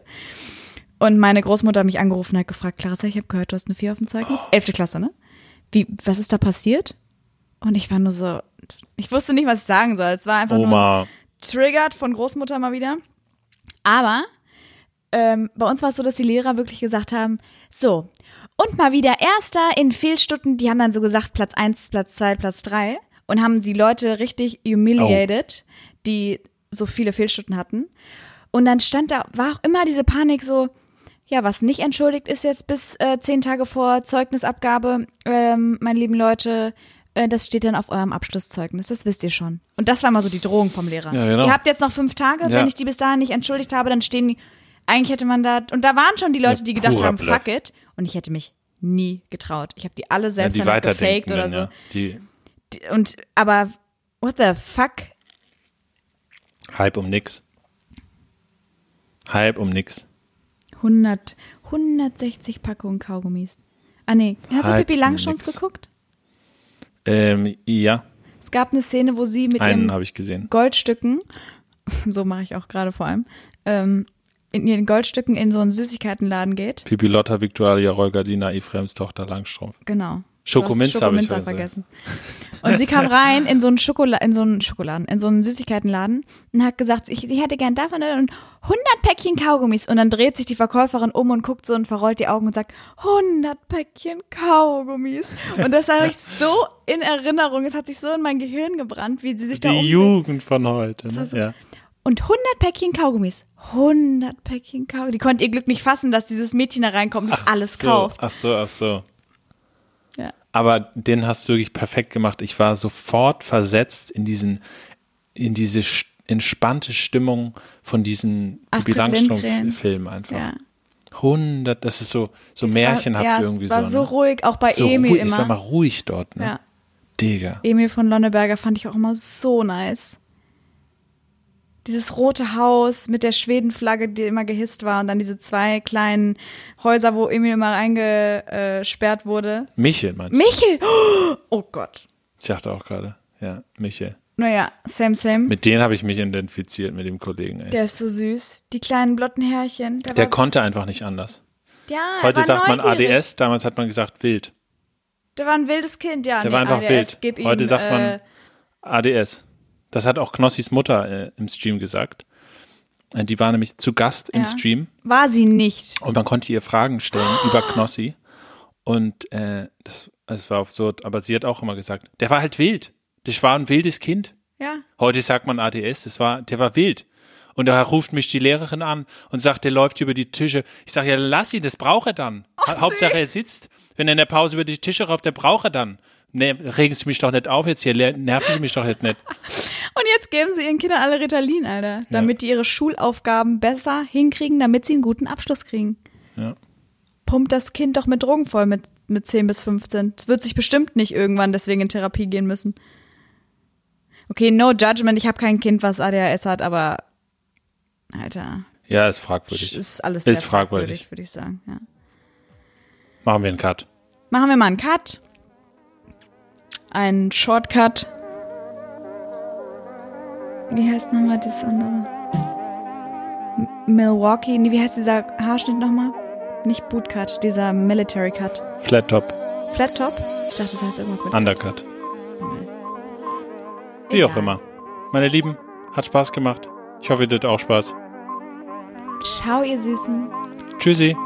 S1: Und meine Großmutter hat mich angerufen und hat gefragt, Clarissa, ich habe gehört, du hast eine 4 auf dem Zeugnis. 11. Klasse, ne? Wie, was ist da passiert? Und ich war nur so, ich wusste nicht, was ich sagen soll. Es war einfach nur
S2: Oma.
S1: triggert von Großmutter mal wieder. Aber ähm, bei uns war es so, dass die Lehrer wirklich gesagt haben, so, und mal wieder Erster in Fehlstunden, die haben dann so gesagt, Platz eins, Platz zwei, Platz drei und haben die Leute richtig humiliated, die so viele Fehlstunden hatten. Und dann stand da, war auch immer diese Panik so, ja, was nicht entschuldigt ist jetzt bis äh, zehn Tage vor Zeugnisabgabe, ähm, meine lieben Leute, das steht dann auf eurem Abschlusszeugnis, das wisst ihr schon. Und das war mal so die Drohung vom Lehrer.
S2: Ja, genau.
S1: Ihr habt jetzt noch fünf Tage,
S2: Ja.
S1: wenn ich die bis dahin nicht entschuldigt habe, dann stehen die, eigentlich hätte man da, und da waren schon die Leute, die gedacht haben,
S2: Bluff.
S1: fuck it, und ich hätte mich nie getraut. Ich habe die alle
S2: Ja,
S1: selbst
S2: die
S1: dann noch gefaked oder so.
S2: ja. Die
S1: Die- Und, aber, what the fuck?
S2: Hype um nix. Hype um nix.
S1: 100, 160 Packungen Kaugummis. Ah nee, hast du
S2: Halt
S1: Pippi Langstrumpf
S2: nix.
S1: geguckt?
S2: Ähm, ja,
S1: Es gab eine Szene, wo sie mit
S2: einen
S1: ihren
S2: habe ich gesehen.
S1: Goldstücken, so mache ich auch gerade vor allem, ähm, in ihren Goldstücken in so einen Süßigkeitenladen geht.
S2: Pipi Lotta, Victoria, Rolgardina, Ephraims Tochter Langstrumpf.
S1: Genau. Hast
S2: habe ich
S1: Schokominzer
S2: vergessen.
S1: Und sie kam rein in so einen Schokola in so einen Schokoladen, in so einen Süßigkeitenladen und hat gesagt, ich, ich hätte gern davon und 100 Päckchen Kaugummis. Und dann dreht sich die Verkäuferin um und guckt so und verrollt die Augen und sagt, 100 Päckchen Kaugummis. Und das habe ich so in Erinnerung, es hat sich so in mein Gehirn gebrannt, wie sie sich da
S2: Die. Jugend von heute. Ne? Ja.
S1: Und 100 Päckchen Kaugummis. 100 Päckchen Kaugummis. Die konnte ihr Glück nicht fassen, dass dieses Mädchen da reinkommt und alles
S2: so,
S1: kauft.
S2: Ach so, ach so. Aber den hast du wirklich perfekt gemacht. Ich war sofort versetzt in diesen, in diese entspannte Stimmung von diesen. Langstrumpf-Filmen einfach.
S1: Ja.
S2: 100, das ist so, so
S1: Es
S2: märchenhaft
S1: war, ja,
S2: irgendwie
S1: es war
S2: so.
S1: so
S2: ne?
S1: ruhig, auch bei
S2: so
S1: Emil
S2: ruhig, Es war
S1: immer.
S2: mal ruhig dort, ne?
S1: Ja.
S2: Digga.
S1: Emil von Lonneberger fand ich auch immer so nice. Dieses rote Haus mit der Schwedenflagge, die immer gehisst war, und dann diese zwei kleinen Häuser, wo Emil immer reingesperrt wurde.
S2: Michel meinst du?
S1: Michel! Oh Gott.
S2: Ich dachte auch gerade. Ja, Michel.
S1: Naja, same, same.
S2: Mit denen habe ich mich identifiziert, mit dem Kollegen. Ey.
S1: Der ist so süß. Die kleinen blotten Härchen. Der,
S2: Der konnte einfach nicht anders.
S1: Ja,
S2: Heute sagt man
S1: neugierig.
S2: ADS, damals hat man gesagt wild.
S1: Der war ein wildes Kind, ja.
S2: Der
S1: nee,
S2: war einfach
S1: ADS,
S2: wild.
S1: Ihm,
S2: Heute sagt
S1: äh,
S2: man ADS. Das hat auch Knossis Mutter äh, im Stream gesagt. Äh, Die war nämlich zu Gast im
S1: Ja.
S2: Stream
S1: War sie nicht.
S2: und man konnte ihr Fragen stellen über Knossi. Und äh, das, das war absurd. Aber sie hat auch immer gesagt, der war halt wild. Das war ein wildes Kind.
S1: Ja.
S2: Heute sagt man ADS, das war, der war wild. Und da ruft mich die Lehrerin an und sagt, der läuft über die Tische. Ich sage, ja, lass ihn, das braucht er dann. Ha- Hauptsache er sitzt. Wenn er in der Pause über die Tische rauf, der braucht er dann. Ne, regen Sie mich doch nicht auf jetzt hier, nerven Sie mich doch jetzt nicht.
S1: Und jetzt geben sie ihren Kindern alle Ritalin, Alter. Damit die ihre Schulaufgaben besser hinkriegen, damit sie einen guten Abschluss kriegen.
S2: Ja.
S1: Pumpt das Kind doch mit Drogen voll mit, mit 10 bis 15. Es wird sich bestimmt nicht irgendwann deswegen in Therapie gehen müssen. Okay, no judgment. Ich habe kein Kind, was ADHS hat, aber Alter,
S2: Ja, ist fragwürdig.
S1: ist alles
S2: Ist fragwürdig.
S1: fragwürdig, würde ich sagen. Ja.
S2: Machen wir einen Cut.
S1: Machen wir mal einen Cut. Einen Shortcut. Wie heißt nochmal das andere? M Milwaukee, nee, wie heißt dieser Haarschnitt nochmal? Nicht Bootcut, dieser Military Cut.
S2: Flat Top,
S1: Flat Top? Ich dachte, das heißt irgendwas mit
S2: Undercut. Wie auch
S1: Egal.
S2: immer. Meine Lieben, hat Spaß gemacht. Ich hoffe, ihr hattet auch Spaß.
S1: Ciao, ihr Süßen.
S2: Tschüssi.